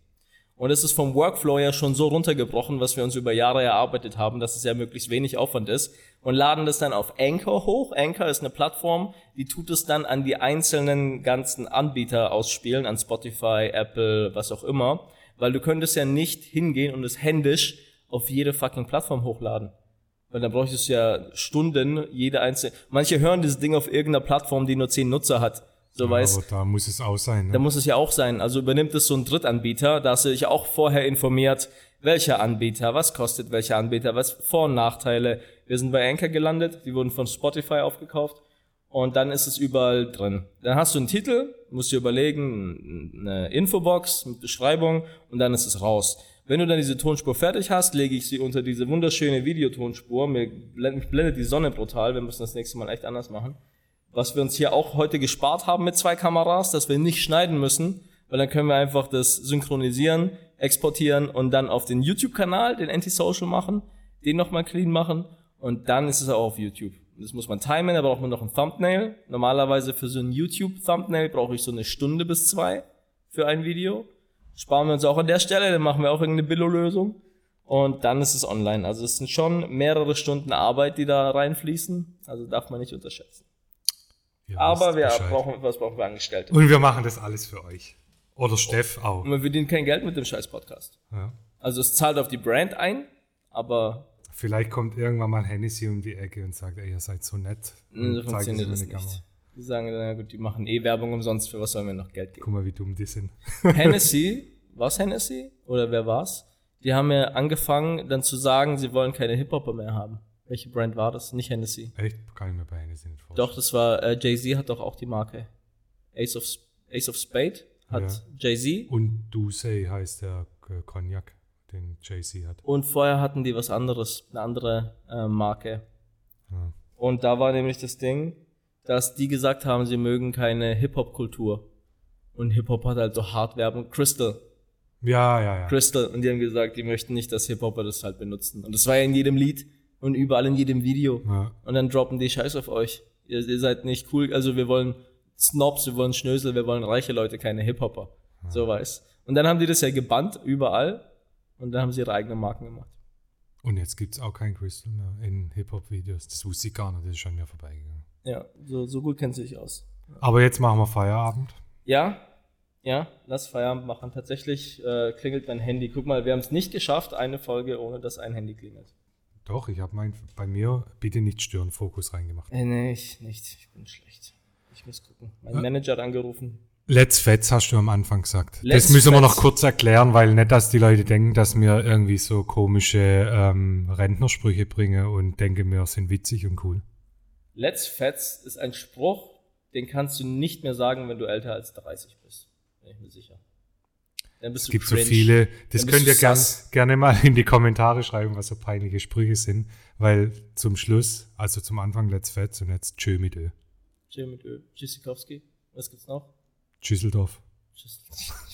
Und es ist vom Workflow ja schon so runtergebrochen, was wir uns über Jahre erarbeitet haben, dass es ja möglichst wenig Aufwand ist und laden das dann auf Anchor hoch. Anchor ist eine Plattform, die tut es dann an die einzelnen ganzen Anbieter ausspielen, an Spotify, Apple, was auch immer, weil du könntest ja nicht hingehen und es händisch auf jede fucking Plattform hochladen. Weil dann bräuchtest du ja Stunden, jede einzelne. Manche hören dieses Ding auf irgendeiner Plattform, die nur zehn Nutzer hat. So Ja, weiß, aber da muss es auch sein. da Ne? muss es ja auch sein. Also übernimmt es so ein Drittanbieter, da hast du dich auch vorher informiert, welcher Anbieter, was kostet welcher Anbieter, was Vor- und Nachteile. Wir sind bei Anchor gelandet, die wurden von Spotify aufgekauft und dann ist es überall drin. Dann hast du einen Titel, musst dir überlegen, eine Infobox mit Beschreibung und dann ist es raus. Wenn du dann diese Tonspur fertig hast, lege ich sie unter diese wunderschöne Videotonspur. Mir blendet, blendet die Sonne brutal, wir müssen das nächste Mal echt anders machen was wir uns hier auch heute gespart haben mit zwei Kameras, dass wir nicht schneiden müssen, weil dann können wir einfach das synchronisieren, exportieren und dann auf den YouTube-Kanal, den Anti-Social machen, den nochmal clean machen und dann ist es auch auf YouTube. Das muss man timen, da braucht man noch ein Thumbnail. Normalerweise für so ein YouTube-Thumbnail brauche ich so eine Stunde bis zwei für ein Video. Sparen wir uns auch an der Stelle, dann machen wir auch irgendeine Billo-Lösung. Und dann ist es online. Also es sind schon mehrere Stunden Arbeit, die da reinfließen. Also darf man nicht unterschätzen. Ihr Aber wir Bescheid. brauchen, was brauchen wir Angestellte? Und wir machen das alles für euch. Oder Steff auch. Und wir verdienen kein Geld mit dem scheiß Podcast. Ja. Also es zahlt auf die Brand ein, aber Vielleicht kommt irgendwann mal Hennessy um die Ecke und sagt, ey, ihr seid so nett. Und es funktioniert das nicht. Kamera. Die sagen dann, ja gut, die machen eh Werbung umsonst, für was sollen wir noch Geld geben? Guck mal, wie dumm die sind. Hennessy, was Hennessy? Oder wer war's? Die haben ja angefangen dann zu sagen, sie wollen keine Hip-Hopper mehr haben. Welche Brand war das? Nicht Hennessy. Echt? Kann ich mir bei Hennessy nicht vorstellen. Doch, das war, äh, Jay-Z hat doch auch die Marke. Ace of, Ace of Spade hat Jay-Z. Und Doucet heißt der äh, Cognac, den Jay-Z hat. Und vorher hatten die was anderes, eine andere äh, Marke. Ja. Und da war nämlich das Ding, dass die gesagt haben, sie mögen keine Hip-Hop-Kultur. Und Hip-Hop hat halt so hart Werbung. Crystal. Ja, ja, ja. Crystal. Und die haben gesagt, die möchten nicht, dass Hip-Hopper das halt benutzen. Und das war ja in jedem Lied und überall in jedem Video. ja. Und dann droppen die Scheiß auf euch. Ihr, ihr seid nicht cool. Also wir wollen Snobs, wir wollen Schnösel, wir wollen reiche Leute, keine Hip-Hopper. So weiß. Und dann haben die das ja gebannt, überall. Und dann haben sie ihre eigenen Marken gemacht. Und jetzt gibt es auch kein Crystal mehr in Hip-Hop-Videos. Das wusste ich gar nicht, das ist schon mir vorbeigegangen. Ja, so, so gut kennt sie sich aus. Aber jetzt machen wir Feierabend. Ja, ja, lass Feierabend machen. Tatsächlich äh, klingelt mein Handy. Guck mal, wir haben es nicht geschafft, eine Folge, ohne dass ein Handy klingelt. Doch, ich habe mein, bei mir bitte nicht stören, Fokus reingemacht. Äh, nee, ich nicht. Ich bin schlecht. Ich muss gucken. Mein Manager hat angerufen. Let's Fets hast du am Anfang gesagt. Let's das müssen wir noch Fets. kurz erklären, weil nicht, dass die Leute denken, dass wir irgendwie so komische ähm, Rentnersprüche bringen und denken, wir sind witzig und cool. Let's Fets ist ein Spruch, den kannst du nicht mehr sagen, wenn du älter als 30 bist. Bin ich mir sicher. Dann bist Es gibt cringe. so viele, das könnt ihr gern, gerne mal in die Kommentare schreiben, was so peinliche Sprüche sind, weil zum Schluss, also zum Anfang Let's Fets und jetzt Tschö mit Ö. Chill mit Ö. Tschüssikowski. Was gibt's noch? Tschüsseldorf. Tschüss.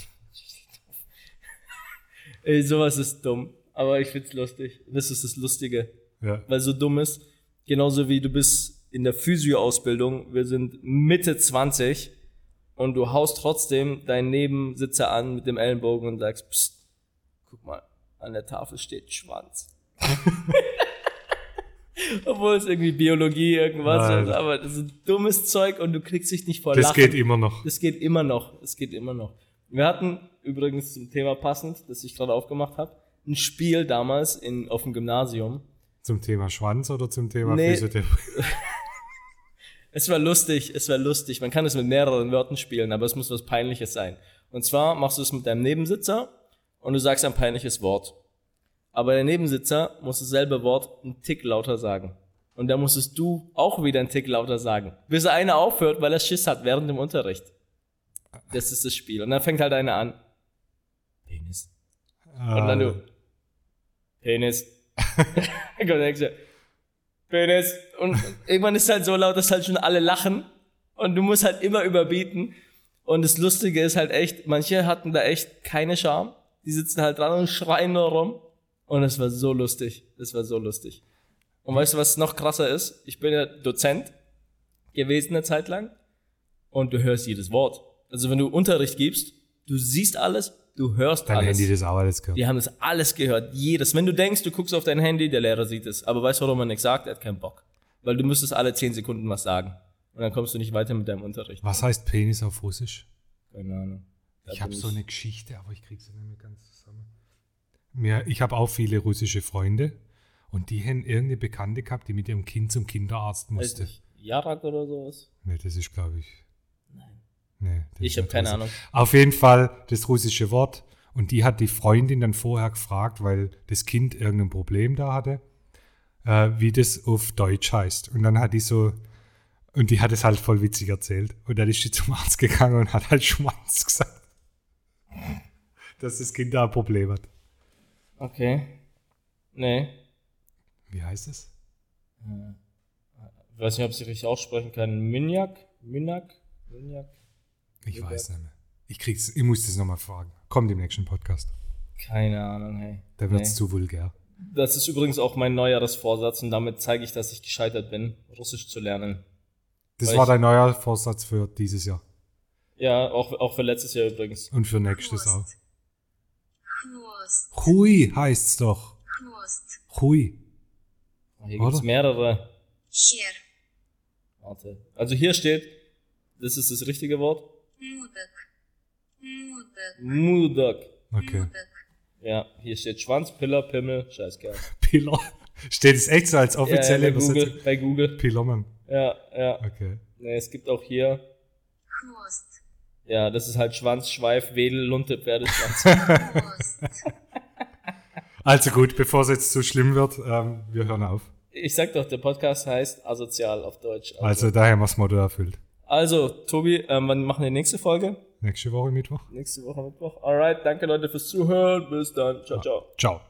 Ey, sowas ist dumm. Aber ich find's lustig. Das ist das Lustige. Ja. weil so dumm ist. Genauso wie du bist in der Physio-Ausbildung. Wir sind Mitte 20 und du haust trotzdem deinen Nebensitzer an mit dem Ellenbogen und sagst, Psst, guck mal, an der Tafel steht Schwanz. Obwohl es irgendwie Biologie irgendwas Nein. ist, aber das ist dummes Zeug und du kriegst dich nicht vor Das Lachen. geht immer noch. Das geht immer noch. Es geht immer noch. Wir hatten übrigens zum Thema passend, das ich gerade aufgemacht habe, ein Spiel damals in, auf dem Gymnasium. Zum Thema Schwanz oder zum Thema Nee. Physiotherapie? Es war lustig, es war lustig. Man kann es mit mehreren Wörtern spielen, aber es muss was Peinliches sein. Und zwar machst du es mit deinem Nebensitzer und du sagst ein peinliches Wort. Aber der Nebensitzer muss dasselbe Wort einen Tick lauter sagen. Und dann musstest du auch wieder einen Tick lauter sagen. Bis einer aufhört, weil er Schiss hat während dem Unterricht. Das ist das Spiel. Und dann fängt halt einer an. Penis. Und dann du. Penis. Du, Penis. Und irgendwann ist es halt so laut, dass halt schon alle lachen. Und du musst halt immer überbieten. Und das Lustige ist halt echt, manche hatten da echt keine Scham. Die sitzen halt dran und schreien nur rum. Und es war so lustig. Das war so lustig. Und weißt du, was noch krasser ist? Ich bin ja Dozent gewesen eine Zeit lang. Und du hörst jedes Wort. Also wenn du Unterricht gibst, du siehst alles, du hörst Dein alles. Handy das auch alles gehört. Die haben das alles gehört. Jedes. Wenn du denkst, du guckst auf dein Handy, der Lehrer sieht es. Aber weißt du, warum er nichts sagt? Er hat keinen Bock. Weil du müsstest alle 10 Sekunden was sagen. Und dann kommst du nicht weiter mit deinem Unterricht. Was heißt Penis auf Russisch? Keine Ahnung. Da Ich habe so eine Geschichte, aber ich krieg sie nicht mehr ganz zusammen. Mir, ich habe auch viele russische Freunde und die haben irgendeine Bekannte gehabt, die mit ihrem Kind zum Kinderarzt musste. Jarak oder sowas? Nee, das ist, glaube ich. Nee, Ich habe keine. Ahnung. Auf jeden Fall das russische Wort. Und die hat die Freundin dann vorher gefragt, weil das Kind irgendein Problem da hatte, äh, wie das auf Deutsch heißt. Und dann hat die so, und die hat es halt voll witzig erzählt. Und dann ist sie zum Arzt gegangen und hat halt Schwanz gesagt. Dass das Kind da ein Problem hat. Okay. Nee. Wie heißt es? Ich weiß nicht, ob ich richtig aussprechen kann. Minjak? Minak? Minjak? Ich weiß nicht mehr. Ich, krieg's, ich muss das nochmal fragen. Kommt im nächsten Podcast. Keine Ahnung, hey. Da wird's nee. zu vulgär. Das ist übrigens auch mein Neujahrsvorsatz und damit zeige ich, dass ich gescheitert bin, Russisch zu lernen. Das Weil war dein Neujahrsvorsatz für dieses Jahr? Ja, auch, auch für letztes Jahr übrigens. Und für nächstes Hust. auch. Hust. Hui heißt's doch. Hust. Hui. Hier Oder? gibt's mehrere. Hier. Warte. Also hier steht, das ist das richtige Wort. Mudok. Mudok. Mudok. Okay. Ja, hier steht Schwanz, Piller, Pimmel, scheißkerl. Piller. Steht es echt so als offizielle ja, bei Google, Übersetzung? Bei Google. Pilommen. Ja, ja. Okay. Nee, es gibt auch hier. Chnost. Ja, das ist halt Schwanz, Schweif, Wedel, Lunte, Pferdeschwanz. also gut, bevor es jetzt zu schlimm wird, ähm, wir hören auf. Ich sag doch, der Podcast heißt asozial auf Deutsch. Also, also daher haben wir das Motto erfüllt. Also, Tobi, ähm, wann machen wir die nächste Folge? Nächste Woche Mittwoch. Nächste Woche Mittwoch. Alright, danke Leute fürs Zuhören. Bis dann. Ciao, ciao. Ciao.